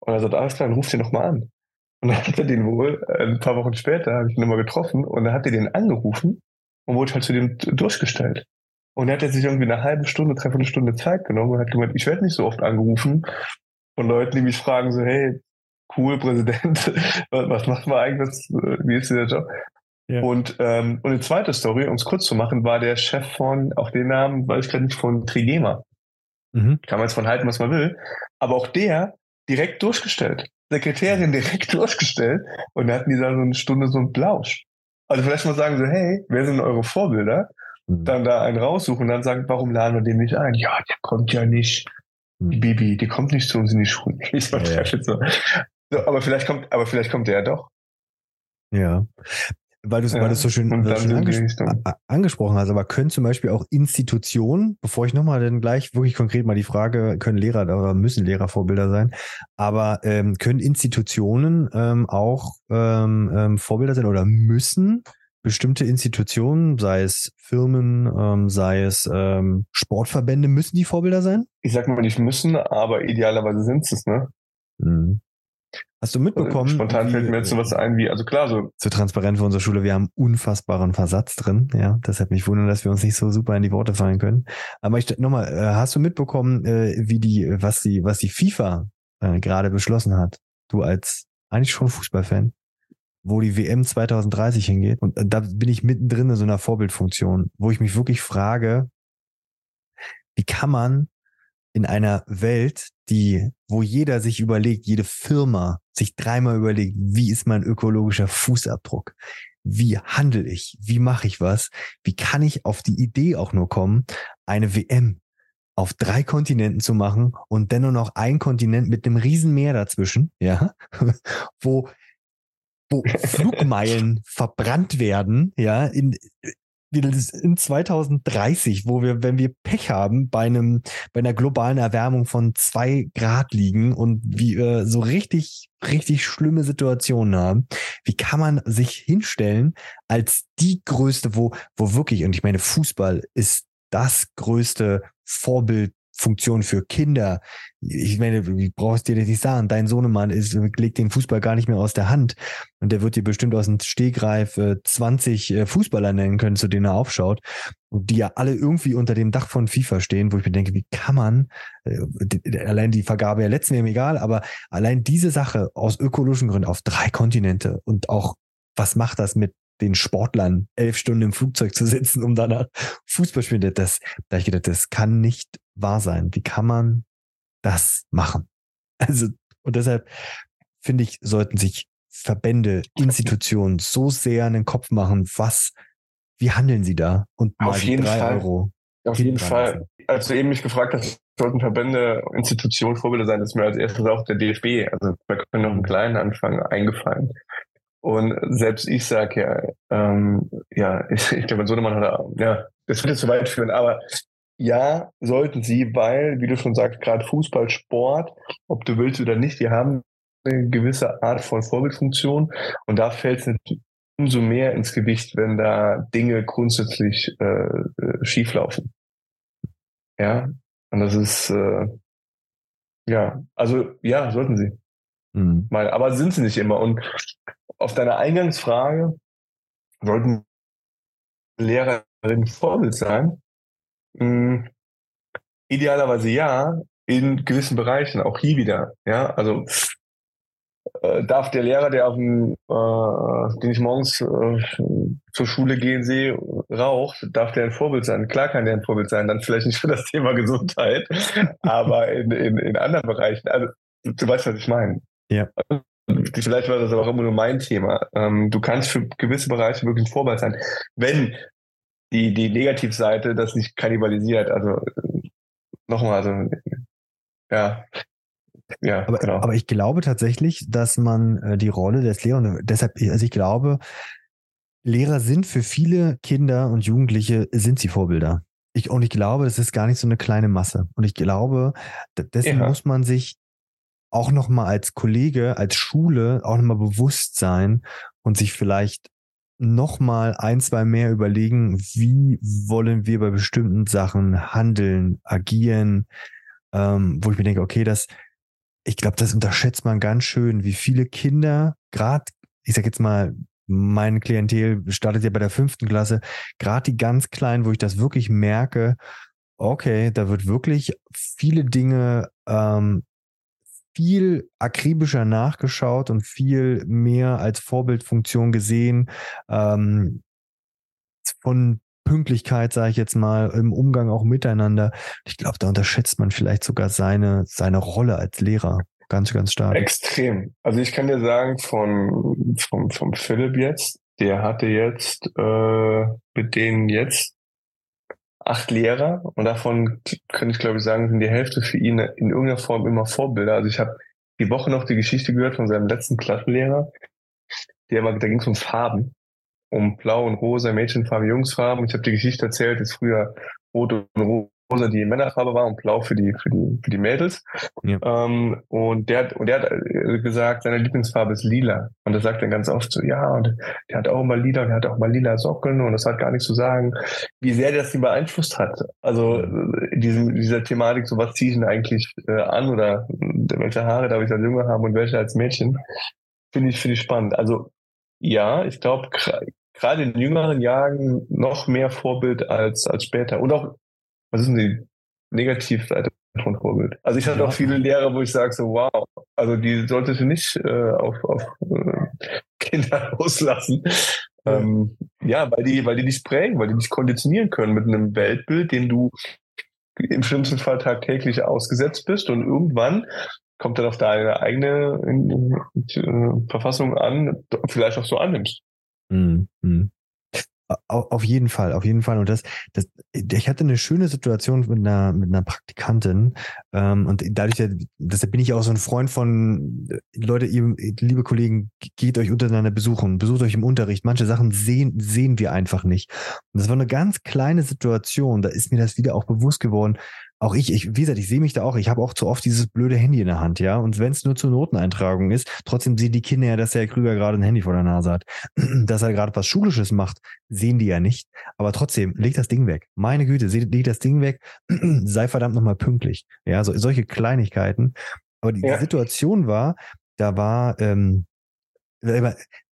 Und er sagt, alles klar, dann ruf den noch mal an. [laughs] Und dann hat er den wohl, äh, ein paar Wochen später, habe ich ihn nochmal getroffen, und dann hat er den angerufen und wurde halt zu dem durchgestellt. Und er hat er sich irgendwie eine halbe Stunde, dreiviertel Stunde Zeit genommen und hat gemeint, ich werde nicht so oft angerufen von Leuten, die mich fragen so, hey, cool, Präsident, [laughs] was macht man eigentlich, wie ist der Job? Ja. Und, ähm, und eine zweite Story, um es kurz zu machen, war der Chef von, auch den Namen weiß ich gerade nicht, von Trigema. Mhm. Kann man jetzt von halten, was man will. Aber auch der direkt durchgestellt. Sekretärin direkt [laughs] durchgestellt. Und da hatten die da so eine Stunde so einen Blausch. Also vielleicht mal sagen so, hey, wer sind eure Vorbilder? Mhm. Dann da einen raussuchen und dann sagen, warum laden wir den nicht ein? Ja, der kommt ja nicht. Die mhm. Bibi, die kommt nicht zu uns in die Schule. [laughs] Ich ja, ja. So. so. aber vielleicht kommt, aber vielleicht kommt der ja doch. Ja weil du es ja, so schön, so schön anges angesprochen hast, aber können zum Beispiel auch Institutionen, bevor ich nochmal dann gleich wirklich konkret mal die Frage, können Lehrer oder müssen Lehrer Vorbilder sein, aber ähm, können Institutionen ähm, auch ähm, ähm, Vorbilder sein oder müssen bestimmte Institutionen, sei es Firmen, ähm, sei es ähm, Sportverbände, müssen die Vorbilder sein? Ich sag mal nicht müssen, aber idealerweise sind es, ne? Mhm. Hast du mitbekommen? Spontan fällt mir jetzt sowas ein wie, also klar, so. Zu transparent für unsere Schule, wir haben unfassbaren Versatz drin, ja. Deshalb mich wundern, dass wir uns nicht so super in die Worte fallen können. Aber ich nochmal, äh, hast du mitbekommen, äh, wie die, was die, was die FIFA äh, gerade beschlossen hat? Du als eigentlich schon Fußballfan, wo die WM 2030 hingeht. Und da bin ich mittendrin in so einer Vorbildfunktion, wo ich mich wirklich frage, wie kann man in einer Welt, die, wo jeder sich überlegt, jede Firma sich dreimal überlegt, wie ist mein ökologischer Fußabdruck? Wie handle ich? Wie mache ich was? Wie kann ich auf die Idee auch nur kommen, eine WM auf drei Kontinenten zu machen und dennoch noch ein Kontinent mit einem riesen Meer dazwischen, ja, [laughs] wo wo [laughs] Flugmeilen verbrannt werden, ja, in, in 2030, wo wir, wenn wir Pech haben, bei einem, bei einer globalen Erwärmung von zwei Grad liegen und wir so richtig, richtig schlimme Situationen haben, wie kann man sich hinstellen als die größte, wo, wo wirklich, und ich meine, Fußball ist das größte Vorbild Funktion für Kinder. Ich meine, du brauchst dir nicht sagen, dein Sohnemann ist, legt den Fußball gar nicht mehr aus der Hand. Und der wird dir bestimmt aus dem Stegreif äh, 20 äh, Fußballer nennen können, zu denen er aufschaut. Und die ja alle irgendwie unter dem Dach von FIFA stehen, wo ich mir denke, wie kann man, äh, allein die Vergabe der letzten mir egal, aber allein diese Sache aus ökologischen Gründen auf drei Kontinente und auch was macht das mit den Sportlern elf Stunden im Flugzeug zu sitzen, um danach Fußball spielen. Das, da ich gedacht, das kann nicht wahr sein. Wie kann man das machen? [laughs] Also, und deshalb finde ich, sollten sich Verbände, Institutionen so sehr an den Kopf machen, was, wie handeln sie da? Und Auf jeden Fall. Euro. Auf jeden Fall. Als du eben mich gefragt hast, sollten Verbände, Institutionen Vorbilder sein, ist mir als erstes auch der DFB. Also wir können noch einen kleinen Anfang eingefallen. Und selbst ich sage ja, ähm, ja, [laughs] ich, ich glaube, Sohnemann hat, ja, das würde zu weit führen, aber ja, sollten sie, weil, wie du schon sagst, gerade Fußball, Sport, ob du willst oder nicht, die haben eine gewisse Art von Vorbildfunktion und da fällt es umso mehr ins Gewicht, wenn da Dinge grundsätzlich äh, äh, schief laufen. Ja, und das ist, äh, ja, also ja, sollten sie. Mhm. Mal, aber sind sie nicht immer. Und auf deine Eingangsfrage, sollten Lehrerinnen Vorbild sein? Hm, idealerweise ja, in gewissen Bereichen, auch hier wieder. Ja, also äh, darf der Lehrer, der auf dem, äh, den ich morgens äh, zur Schule gehen sehe, raucht, darf der ein Vorbild sein? Klar kann der ein Vorbild sein, dann vielleicht nicht für das Thema Gesundheit, aber in, in, in anderen Bereichen. Also du weißt, was ich meine. Ja. Vielleicht war das aber auch immer nur mein Thema. Ähm, du kannst für gewisse Bereiche wirklich ein Vorbild sein, wenn die, die Negativseite das nicht kannibalisiert. Also nochmal, also ja, ja, aber, genau. aber ich glaube tatsächlich, dass man äh, die Rolle des Lehrers, deshalb, also ich glaube, Lehrer sind für viele Kinder und Jugendliche, sind sie Vorbilder. Ich, und ich glaube, das ist gar nicht so eine kleine Masse. Und ich glaube, dessen ja. muss man sich auch nochmal als Kollege, als Schule auch nochmal bewusst sein und sich vielleicht nochmal ein, zwei mehr überlegen, wie wollen wir bei bestimmten Sachen handeln, agieren, ähm, wo ich mir denke, okay, das, ich glaube, das unterschätzt man ganz schön, wie viele Kinder, gerade, ich sag jetzt mal, mein Klientel startet ja bei der fünften Klasse, gerade die ganz kleinen, wo ich das wirklich merke, okay, da wird wirklich viele Dinge ähm, viel akribischer nachgeschaut und viel mehr als Vorbildfunktion gesehen. Ähm, von Pünktlichkeit, sage ich jetzt mal, im Umgang auch miteinander. Ich glaube, da unterschätzt man vielleicht sogar seine, seine Rolle als Lehrer. Ganz, ganz stark. Extrem. Also ich kann dir sagen, von, vom, vom Philipp jetzt, der hatte jetzt äh, mit denen jetzt acht Lehrer und davon könnte ich glaube ich sagen, sind die Hälfte für ihn in irgendeiner Form immer Vorbilder. Also ich habe die Woche noch die Geschichte gehört von seinem letzten Klassenlehrer, der war, da ging es um Farben um Blau und Rosa, Mädchenfarbe, Jungsfarben. Ich habe die Geschichte erzählt, dass früher Rot und Rosa die Männerfarbe war und Blau für die für die für die Mädels. Ja. Ähm, und der und der hat äh, gesagt, seine Lieblingsfarbe ist Lila. Und das sagt er ganz oft so, ja, und der hat auch immer Lila, und der hat auch mal lila Socken und das hat gar nichts zu sagen, wie sehr das ihn beeinflusst hat. Also äh, diesem, dieser Thematik, so was ziehe ich denn eigentlich äh, an oder äh, welche Haare darf ich als Junge haben und welche als Mädchen, finde ich finde ich spannend. Also ja, ich glaube, gerade in jüngeren Jahren noch mehr Vorbild als, als später. Und auch, was ist denn die Negativseite von Vorbild? Also ich hatte ja. auch viele Lehrer, wo ich sage so, wow, also die solltest du nicht äh, auf, auf äh, [laughs] Kinder loslassen. Ja. Ähm, ja, weil die, weil die dich prägen, weil die dich konditionieren können mit einem Weltbild, dem du im schlimmsten Fall tagtäglich ausgesetzt bist und irgendwann kommt dann auf deine eigene äh, Verfassung an, vielleicht auch so annimmst. Mhm. Auf jeden Fall, auf jeden Fall. Und das, das, ich hatte eine schöne Situation mit einer, mit einer Praktikantin. Ähm, und dadurch, deshalb bin ich auch so ein Freund von, Leute, ihr, liebe Kollegen, geht euch untereinander besuchen, besucht euch im Unterricht. Manche Sachen sehen, sehen wir einfach nicht. Und das war eine ganz kleine Situation. Da ist mir das wieder auch bewusst geworden auch ich, ich, wie gesagt, ich sehe mich da auch, ich habe auch zu oft dieses blöde Handy in der Hand, ja. Und wenn es nur zur Noteneintragung ist, trotzdem sehen die Kinder ja, dass der Herr Krüger gerade ein Handy vor der Nase hat. [clears throat] dass er gerade was Schulisches macht, sehen die ja nicht. Aber trotzdem, leg das Ding weg. Meine Güte, leg das Ding weg, [clears throat] sei verdammt nochmal pünktlich. Ja, so, solche Kleinigkeiten. Aber die, ja. die Situation war, da war, ähm,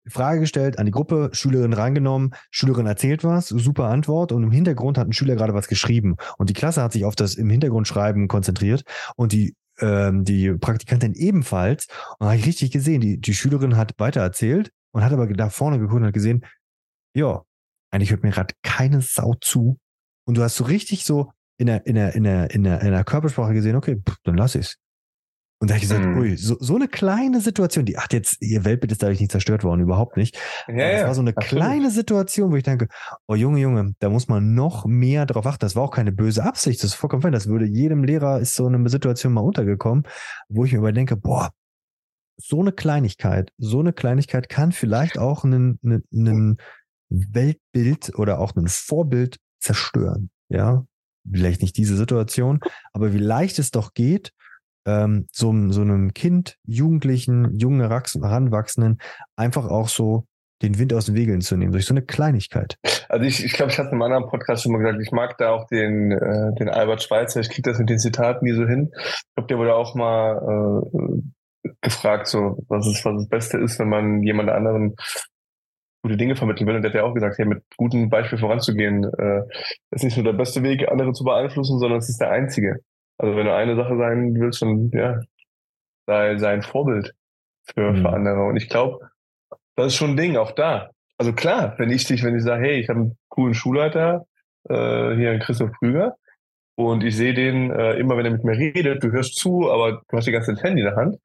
Frage gestellt an die Gruppe, Schülerin reingenommen, Schülerin erzählt was, super Antwort und im Hintergrund hat ein Schüler gerade was geschrieben und die Klasse hat sich auf das im Hintergrund schreiben konzentriert und die ähm, die Praktikantin ebenfalls und habe ich richtig gesehen, die die Schülerin hat weiter erzählt und hat aber da vorne geguckt und hat gesehen, ja, eigentlich hört mir gerade keine Sau zu und du hast so richtig so in der in der in der in der, in der Körpersprache gesehen, okay, pff, dann lass ich's. Und da habe ich gesagt, mhm. ui, so, so eine kleine Situation, die, ach, jetzt, ihr Weltbild ist dadurch nicht zerstört worden, überhaupt nicht. Ja, das war so eine absolut. kleine Situation, wo ich denke, oh Junge, Junge, da muss man noch mehr drauf achten. Das war auch keine böse Absicht, das ist vollkommen fein. Das würde jedem Lehrer ist so eine Situation mal untergekommen, wo ich mir überdenke, boah, so eine Kleinigkeit, so eine Kleinigkeit kann vielleicht auch einen, einen, einen Weltbild oder auch ein Vorbild zerstören. Ja, vielleicht nicht diese Situation, aber wie leicht es doch geht, ähm, so, so einem Kind, Jugendlichen, jungen Heranwachsenden einfach auch so den Wind aus den Wegeln zu nehmen, durch so eine Kleinigkeit. Also ich, ich glaube, ich hatte in einem anderen Podcast schon mal gesagt, ich mag da auch den, äh, den Albert Schweitzer, ich kriege das mit den Zitaten nie so hin. Ich glaube, der wurde auch mal äh, gefragt, so, was ist, was das Beste ist, wenn man jemand anderen gute Dinge vermitteln will. Und der hat ja auch gesagt, hey, mit gutem Beispiel voranzugehen, äh, ist nicht nur der beste Weg, andere zu beeinflussen, sondern es ist der einzige. Also wenn du eine Sache sein willst, dann ja, sei, sei ein Vorbild. für, mhm. für andere. Und ich glaube, das ist schon ein Ding, auch da. Also klar, wenn ich dich, wenn ich sage, hey, ich habe einen coolen Schulleiter, äh, hier in Christoph Krüger, und ich sehe den äh, immer, wenn er mit mir redet, du hörst zu, aber du hast die ganze Zeit Handy in der Hand,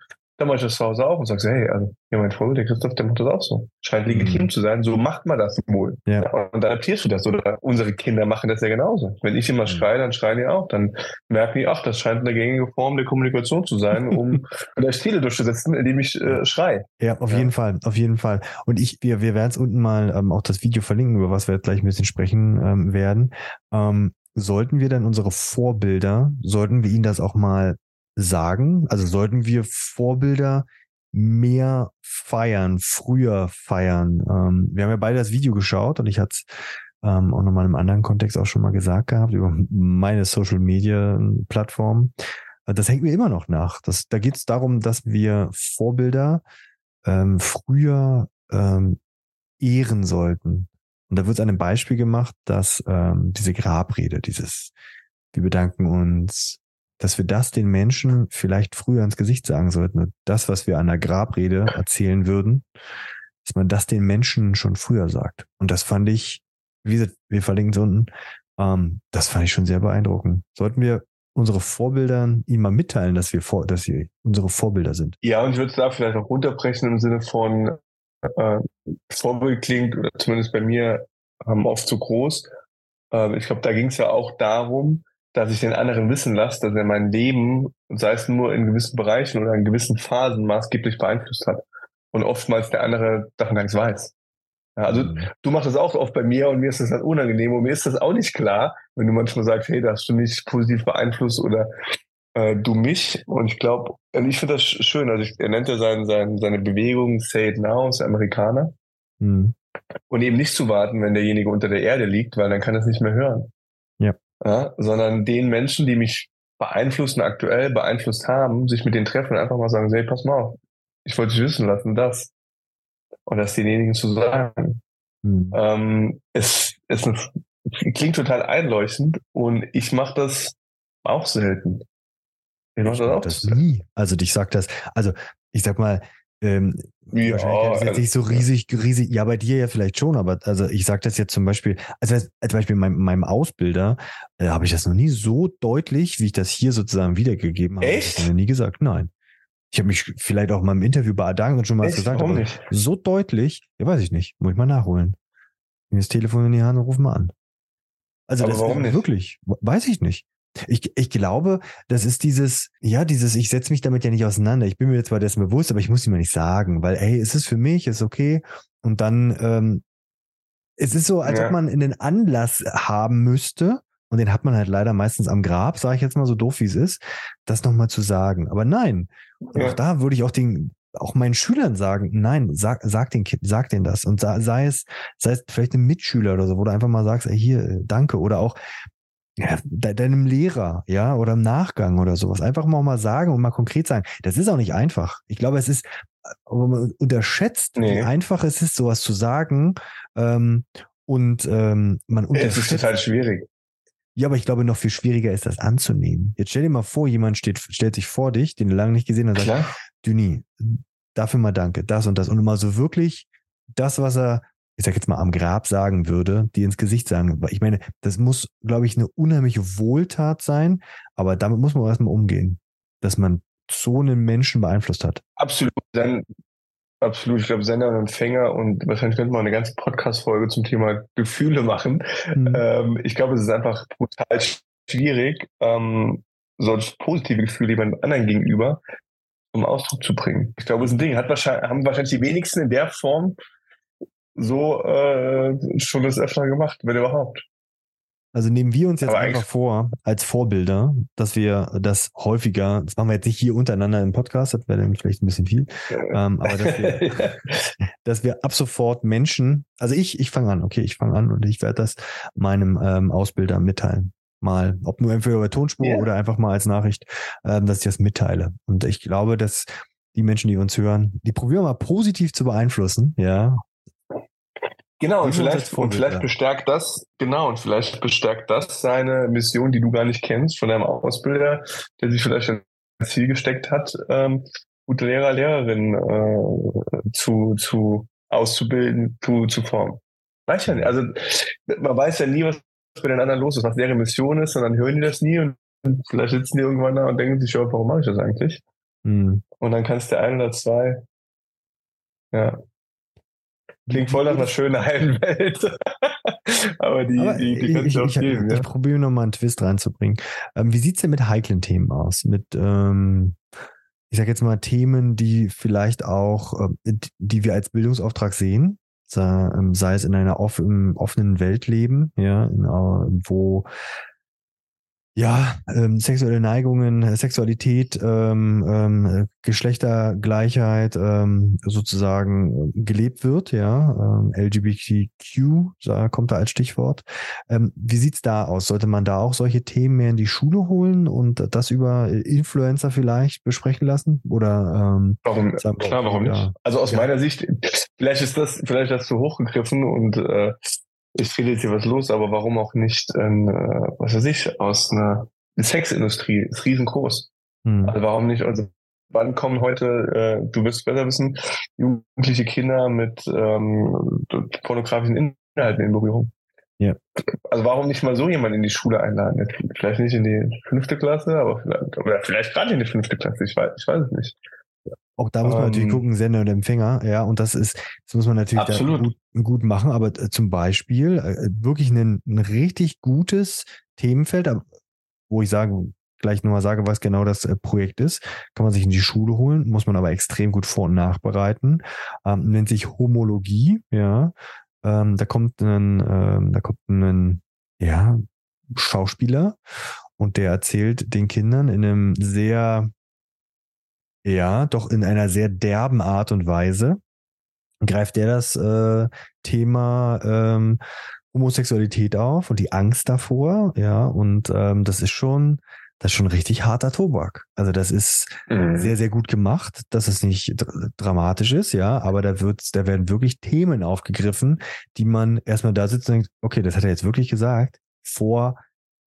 dann mache ich das zu Hause auch und sage, hey, also, ja, mein Freund, der Christoph, der macht das auch so. Scheint legitim mhm. zu sein, so macht man das wohl. Ja. Und dann adaptierst du das. Oder unsere Kinder machen das ja genauso. Wenn ich immer mhm. schreie, dann schreien die auch. Dann merken die, ach, das scheint eine gängige Form der Kommunikation zu sein, um [laughs] vielleicht Ziele durchzusetzen, indem ich äh, schreie. Ja, auf ja. jeden Fall, auf jeden Fall. Und ich, wir, wir werden es unten mal ähm, auch das Video verlinken, über was wir jetzt gleich ein bisschen sprechen ähm, werden. Ähm, sollten wir dann unsere Vorbilder, sollten wir ihnen das auch mal sagen? Also sollten wir Vorbilder mehr feiern, früher feiern. Ähm, wir haben ja beide das Video geschaut und ich hatte es ähm, auch nochmal im anderen Kontext auch schon mal gesagt gehabt über meine Social Media Plattform. Äh, das hängt mir immer noch nach. Das, da geht es darum, dass wir Vorbilder ähm, früher ähm, ehren sollten. Und da wird an einem Beispiel gemacht, dass ähm, diese Grabrede, dieses, wir bedanken uns dass wir das den Menschen vielleicht früher ins Gesicht sagen sollten. Und das, was wir an der Grabrede erzählen würden, dass man das den Menschen schon früher sagt. Und das fand ich, wie gesagt, wir verlinken es unten, ähm, das fand ich schon sehr beeindruckend. Sollten wir unsere Vorbilder ihnen mal mitteilen, dass wir vor, dass sie unsere Vorbilder sind. Ja, und ich würde es da vielleicht auch runterbrechen im Sinne von äh, Vorbild klingt, oder zumindest bei mir, ähm, oft zu groß. Äh, ich glaube, da ging es ja auch darum, dass ich den anderen wissen lasse, dass er mein Leben, sei es nur in gewissen Bereichen oder in gewissen Phasen, maßgeblich beeinflusst hat. Und oftmals der andere davon gar nichts weiß. Ja, also mhm. du machst das auch oft bei mir und mir ist das dann unangenehm und mir ist das auch nicht klar, wenn du manchmal sagst, hey, da hast du mich positiv beeinflusst oder äh, du mich. Und ich glaube, ich finde das schön. Also ich, er nennt ja sein, sein, seine Bewegung Say It Now, ist Amerikaner. Mhm. Und eben nicht zu warten, wenn derjenige unter der Erde liegt, weil dann kann er es nicht mehr hören ja, sondern den Menschen, die mich beeinflussen, aktuell beeinflusst haben, sich mit denen treffen und einfach mal sagen, hey, pass mal auf, ich wollte dich wissen lassen, das. Und das denjenigen zu sagen. Mhm. Ähm, es, es klingt total einleuchtend und ich mache das auch selten. Ich mache das auch das nie. Also ich sag das, also ich sag mal, ähm, ja, wahrscheinlich ist nicht so riesig, riesig. Ja, bei dir ja vielleicht schon, aber also ich sage das jetzt zum Beispiel, also zum Beispiel meinem, meinem Ausbilder äh, habe ich das noch nie so deutlich, wie ich das hier sozusagen wiedergegeben habe. Echt? Ich habe nie gesagt, nein. Ich habe mich vielleicht auch mal im Interview bei Adangen schon mal Echt? gesagt, Warum aber nicht? so deutlich, ja weiß ich nicht, muss ich mal nachholen. Nimm das Telefon in die Hand und ruf mal an. Also aber das warum nicht? wirklich, weiß ich nicht. Ich, ich glaube, das ist dieses, ja, dieses, ich setze mich damit ja nicht auseinander. Ich bin mir zwar dessen bewusst, aber ich muss ihm nicht sagen, weil, ey, es ist für mich, ist okay. Und dann, ähm, es ist so, als ja. ob man einen Anlass haben müsste, und den hat man halt leider meistens am Grab, sage ich jetzt mal so doof, wie es ist, das nochmal zu sagen. Aber nein, ja. auch da würde ich auch den, auch meinen Schülern sagen, nein, sag, sag den Kind, sag denen das. Und sei es, sei es vielleicht ein Mitschüler oder so, wo du einfach mal sagst, ey, hier, danke. Oder auch, ja, deinem Lehrer, ja, oder im Nachgang oder sowas. Einfach mal, mal sagen und mal konkret sagen. Das ist auch nicht einfach. Ich glaube, es ist man unterschätzt, nee. wie einfach es ist, sowas zu sagen. Ähm, und ähm, man unterschätzt. Es ist total schwierig. Ja, aber ich glaube, noch viel schwieriger ist das anzunehmen. Jetzt stell dir mal vor, jemand steht, stellt sich vor dich, den du lange nicht gesehen hast, und sagt, Düni, dafür mal danke, das und das. Und mal so wirklich das, was er ich sag jetzt mal, am Grab sagen würde, die ins Gesicht sagen. Ich meine, das muss, glaube ich, eine unheimliche Wohltat sein, aber damit muss man erstmal umgehen, dass man so einen Menschen beeinflusst hat. Absolut. Dann, absolut. Ich glaube, Sender und Empfänger und wahrscheinlich könnte man eine ganze Podcast-Folge zum Thema Gefühle machen. Mhm. Ähm, ich glaube, es ist einfach brutal schwierig, ähm, solche positive Gefühle jemandem anderen gegenüber zum Ausdruck zu bringen. Ich glaube, es ist ein Ding. Hat wahrscheinlich, haben wahrscheinlich die wenigsten in der Form so äh, schon das öfter gemacht, wenn überhaupt. Also nehmen wir uns jetzt Aber einfach vor, als Vorbilder, dass wir das häufiger, das machen wir jetzt nicht hier untereinander im Podcast, das wäre dann vielleicht ein bisschen viel, ähm, aber dass wir, [laughs] [laughs] dass wir ab sofort Menschen, also ich, ich fange an, okay, ich fange an und ich werde das meinem ähm, Ausbilder mitteilen. Mal, ob nur entweder über Tonspur yeah. oder einfach mal als Nachricht, ähm, dass ich das mitteile. Und ich glaube, dass die Menschen, die uns hören, die probieren mal positiv zu beeinflussen, ja, Genau, und vielleicht, und vielleicht bestärkt das, genau, und vielleicht bestärkt das seine Mission, die du gar nicht kennst, von deinem Ausbilder, der sich vielleicht ein Ziel gesteckt hat, ähm, gute Lehrer, Lehrerinnen äh, zu, zu auszubilden, zu, zu formen. Weiß ja nicht. Also man weiß ja nie, was bei den anderen los ist, was deren Mission ist, und dann hören die das nie und vielleicht sitzen die irgendwann da und denken sich, ja, warum mache ich das eigentlich? Mhm. Und dann kannst du ein oder zwei, ja. Klingt voll nach einer schönen heilen [laughs] Welt. Aber die, Aber die, die ich, ich, geben, ich, ja? ich probiere nochmal einen Twist reinzubringen. Ähm, wie sieht's denn mit heiklen Themen aus? Mit, ähm, ich sage jetzt mal Themen, die vielleicht auch, äh, die wir als Bildungsauftrag sehen, sei, ähm, sei es in einer off, offenen Welt leben, ja, in, äh, wo ja, ähm, sexuelle Neigungen, äh, Sexualität, ähm, ähm, Geschlechtergleichheit ähm, sozusagen äh, gelebt wird, ja, ähm, LGBTQ da kommt da als Stichwort. Ähm, wie sieht's da aus? Sollte man da auch solche Themen mehr in die Schule holen und das über Influencer vielleicht besprechen lassen? Oder ähm, warum? Klar, warum nicht? Also aus ja. meiner Sicht, vielleicht ist das vielleicht das zu hochgegriffen und äh, ich rede jetzt hier was los, aber warum auch nicht, in, äh, was weiß ich, aus einer Sexindustrie, ist riesengroß. Hm. Also warum nicht, also wann kommen heute, äh, du wirst besser wissen, jugendliche Kinder mit ähm, pornografischen Inhalten in Berührung? Ja. Also warum nicht mal so jemand in die Schule einladen? Vielleicht nicht in die fünfte Klasse, aber vielleicht, oder vielleicht gerade in die fünfte Klasse, ich weiß, ich weiß es nicht. Auch da muss man ähm, natürlich gucken, Sender und Empfänger, ja, und das ist, das muss man natürlich gut, gut, machen, aber äh, zum Beispiel äh, wirklich ein, ein richtig gutes Themenfeld, wo ich sage, gleich nochmal sage, was genau das äh, Projekt ist, kann man sich in die Schule holen, muss man aber extrem gut vor- und nachbereiten, ähm, nennt sich Homologie, ja, ähm, da kommt ein, ähm, da kommt ein, ja, Schauspieler und der erzählt den Kindern in einem sehr ja, doch in einer sehr derben Art und Weise greift der das äh, Thema ähm, Homosexualität auf und die Angst davor, ja, und ähm, das ist schon, das ist schon richtig harter Tobak. Also das ist mhm. sehr, sehr gut gemacht, dass es nicht dramatisch ist, ja, aber da wird, da werden wirklich Themen aufgegriffen, die man erstmal da sitzt und denkt, okay, das hat er jetzt wirklich gesagt, vor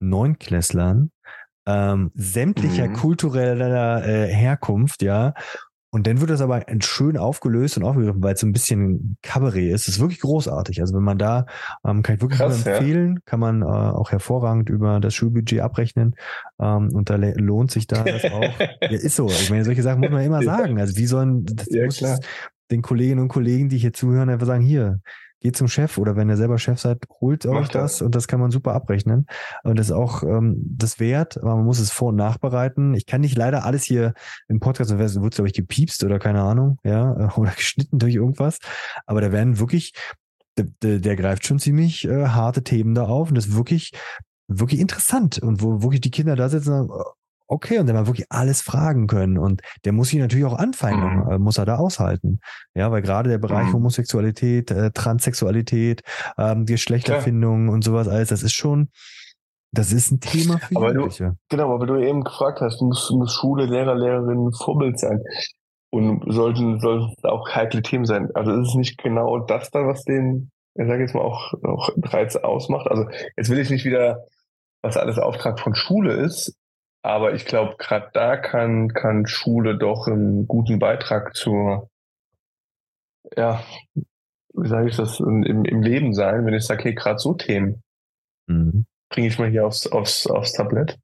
Neunklässlern, ähm, sämtlicher mhm. kultureller äh, Herkunft, ja. Und dann wird das aber schön aufgelöst und aufgegriffen, weil es so ein bisschen Kabarett ist. Das ist wirklich großartig. Also wenn man da, ähm, kann ich wirklich Krass, empfehlen, ja. kann man äh, auch hervorragend über das Schulbudget abrechnen. Ähm, und da lohnt sich da das auch. [laughs] ja, ist so. Ich meine, solche Sachen muss man immer sagen. Also wie sollen, das ja, muss klar. den Kolleginnen und Kollegen, die hier zuhören, einfach sagen, hier, geht zum Chef oder wenn ihr selber Chef seid, holt euch das. und das kann man super abrechnen. Und das ist auch ähm, das wert, aber man muss es vor- und nachbereiten. Ich kann nicht leider alles hier im Podcast, dann wird es, glaube ich, gepiepst oder keine Ahnung, ja, [laughs] oder geschnitten durch irgendwas. Aber da werden wirklich, der, der, der greift schon ziemlich äh, harte Themen da auf und das ist wirklich wirklich interessant und wo wirklich die Kinder da sitzen und sagen, okay, und der mal wirklich alles fragen können. Und der muss sich natürlich auch Anfeindungen, mhm. äh, muss er da aushalten. Ja, weil gerade der Bereich mhm. Homosexualität, äh, Transsexualität, ähm, Geschlechterfindung und sowas alles, das ist schon, das ist ein Thema für aber Jugendliche. Du, genau, aber du eben gefragt hast, muss, muss Schule, Lehrer, Lehrerinnen Vorbild sein. Und sollten, sollten auch heikle Themen sein. Also ist es nicht genau das dann, was den, ich sage jetzt mal, auch, auch Reiz ausmacht. Also jetzt will ich nicht wieder, was alles Auftrag von Schule ist, aber ich glaube, gerade da kann, kann Schule doch einen guten Beitrag zur, ja, wie sage ich das, im, im Leben sein, wenn ich sage, hey, gerade so Themen mhm. bringe ich mal hier aufs, aufs, aufs Tablett.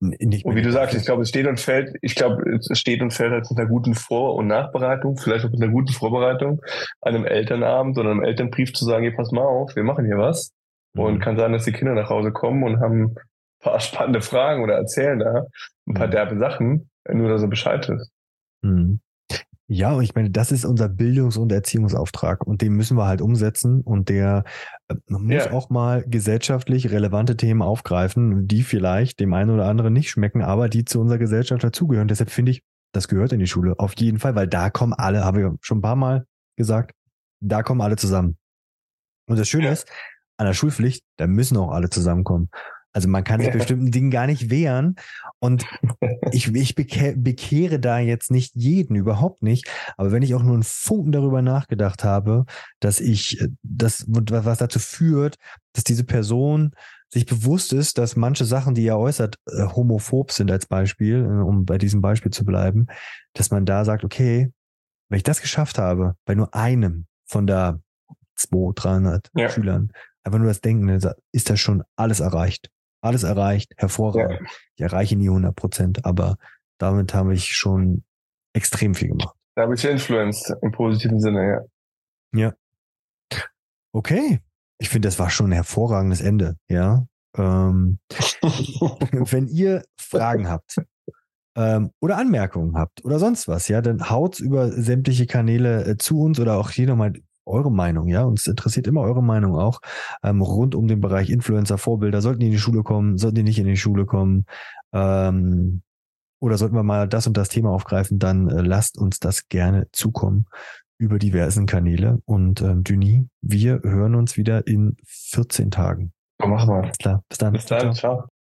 Nicht und wie du sagst, ich glaube, es steht und fällt, ich glaube, es steht und fällt halt mit einer guten Vor- und Nachbereitung, vielleicht auch mit einer guten Vorbereitung, einem Elternabend oder einem Elternbrief zu sagen, hey, pass mal auf, wir machen hier was. Mhm. Und kann sein, dass die Kinder nach Hause kommen und haben paar spannende Fragen oder erzählen da ein paar mhm. derbe Sachen, nur dass er Bescheid ist. Mhm. Ja, und ich meine, das ist unser Bildungs- und Erziehungsauftrag und den müssen wir halt umsetzen und der äh, muss ja. auch mal gesellschaftlich relevante Themen aufgreifen, die vielleicht dem einen oder anderen nicht schmecken, aber die zu unserer Gesellschaft dazugehören. Deshalb finde ich, das gehört in die Schule auf jeden Fall, weil da kommen alle, habe ich schon ein paar Mal gesagt, da kommen alle zusammen. Und das Schöne ja. ist, an der Schulpflicht, da müssen auch alle zusammenkommen. Also man kann sich bestimmten Dingen gar nicht wehren. Und [laughs] ich, ich bekehre da jetzt nicht jeden, überhaupt nicht. Aber wenn ich auch nur einen Funken darüber nachgedacht habe, dass ich, das, was dazu führt, dass diese Person sich bewusst ist, dass manche Sachen, die er äußert, äh, homophob sind als Beispiel, äh, um bei diesem Beispiel zu bleiben, dass man da sagt, okay, wenn ich das geschafft habe, bei nur einem von da 200, 300 ja. Schülern, einfach nur das Denken, ist das schon alles erreicht. Alles erreicht, hervorragend. Ja. Ich erreiche nie 100 Prozent, aber damit habe ich schon extrem viel gemacht. Da habe ich influenced im positiven Sinne, ja. Ja. Okay. Ich finde, das war schon ein hervorragendes Ende, ja. Ähm, [laughs] wenn ihr Fragen habt ähm, oder Anmerkungen habt oder sonst was, ja, dann haut über sämtliche Kanäle äh, zu uns oder auch hier nochmal eure Meinung, ja. Uns interessiert immer eure Meinung auch ähm, rund um den Bereich Influencer, Vorbilder. Sollten die in die Schule kommen? Sollten die nicht in die Schule kommen? Ähm, oder sollten wir mal das und das Thema aufgreifen? Dann äh, lasst uns das gerne zukommen über diversen Kanäle. Und ähm, Denis, wir hören uns wieder in 14 Tagen. So machen wir. Alles klar. Bis dann. Bis dann. Ciao.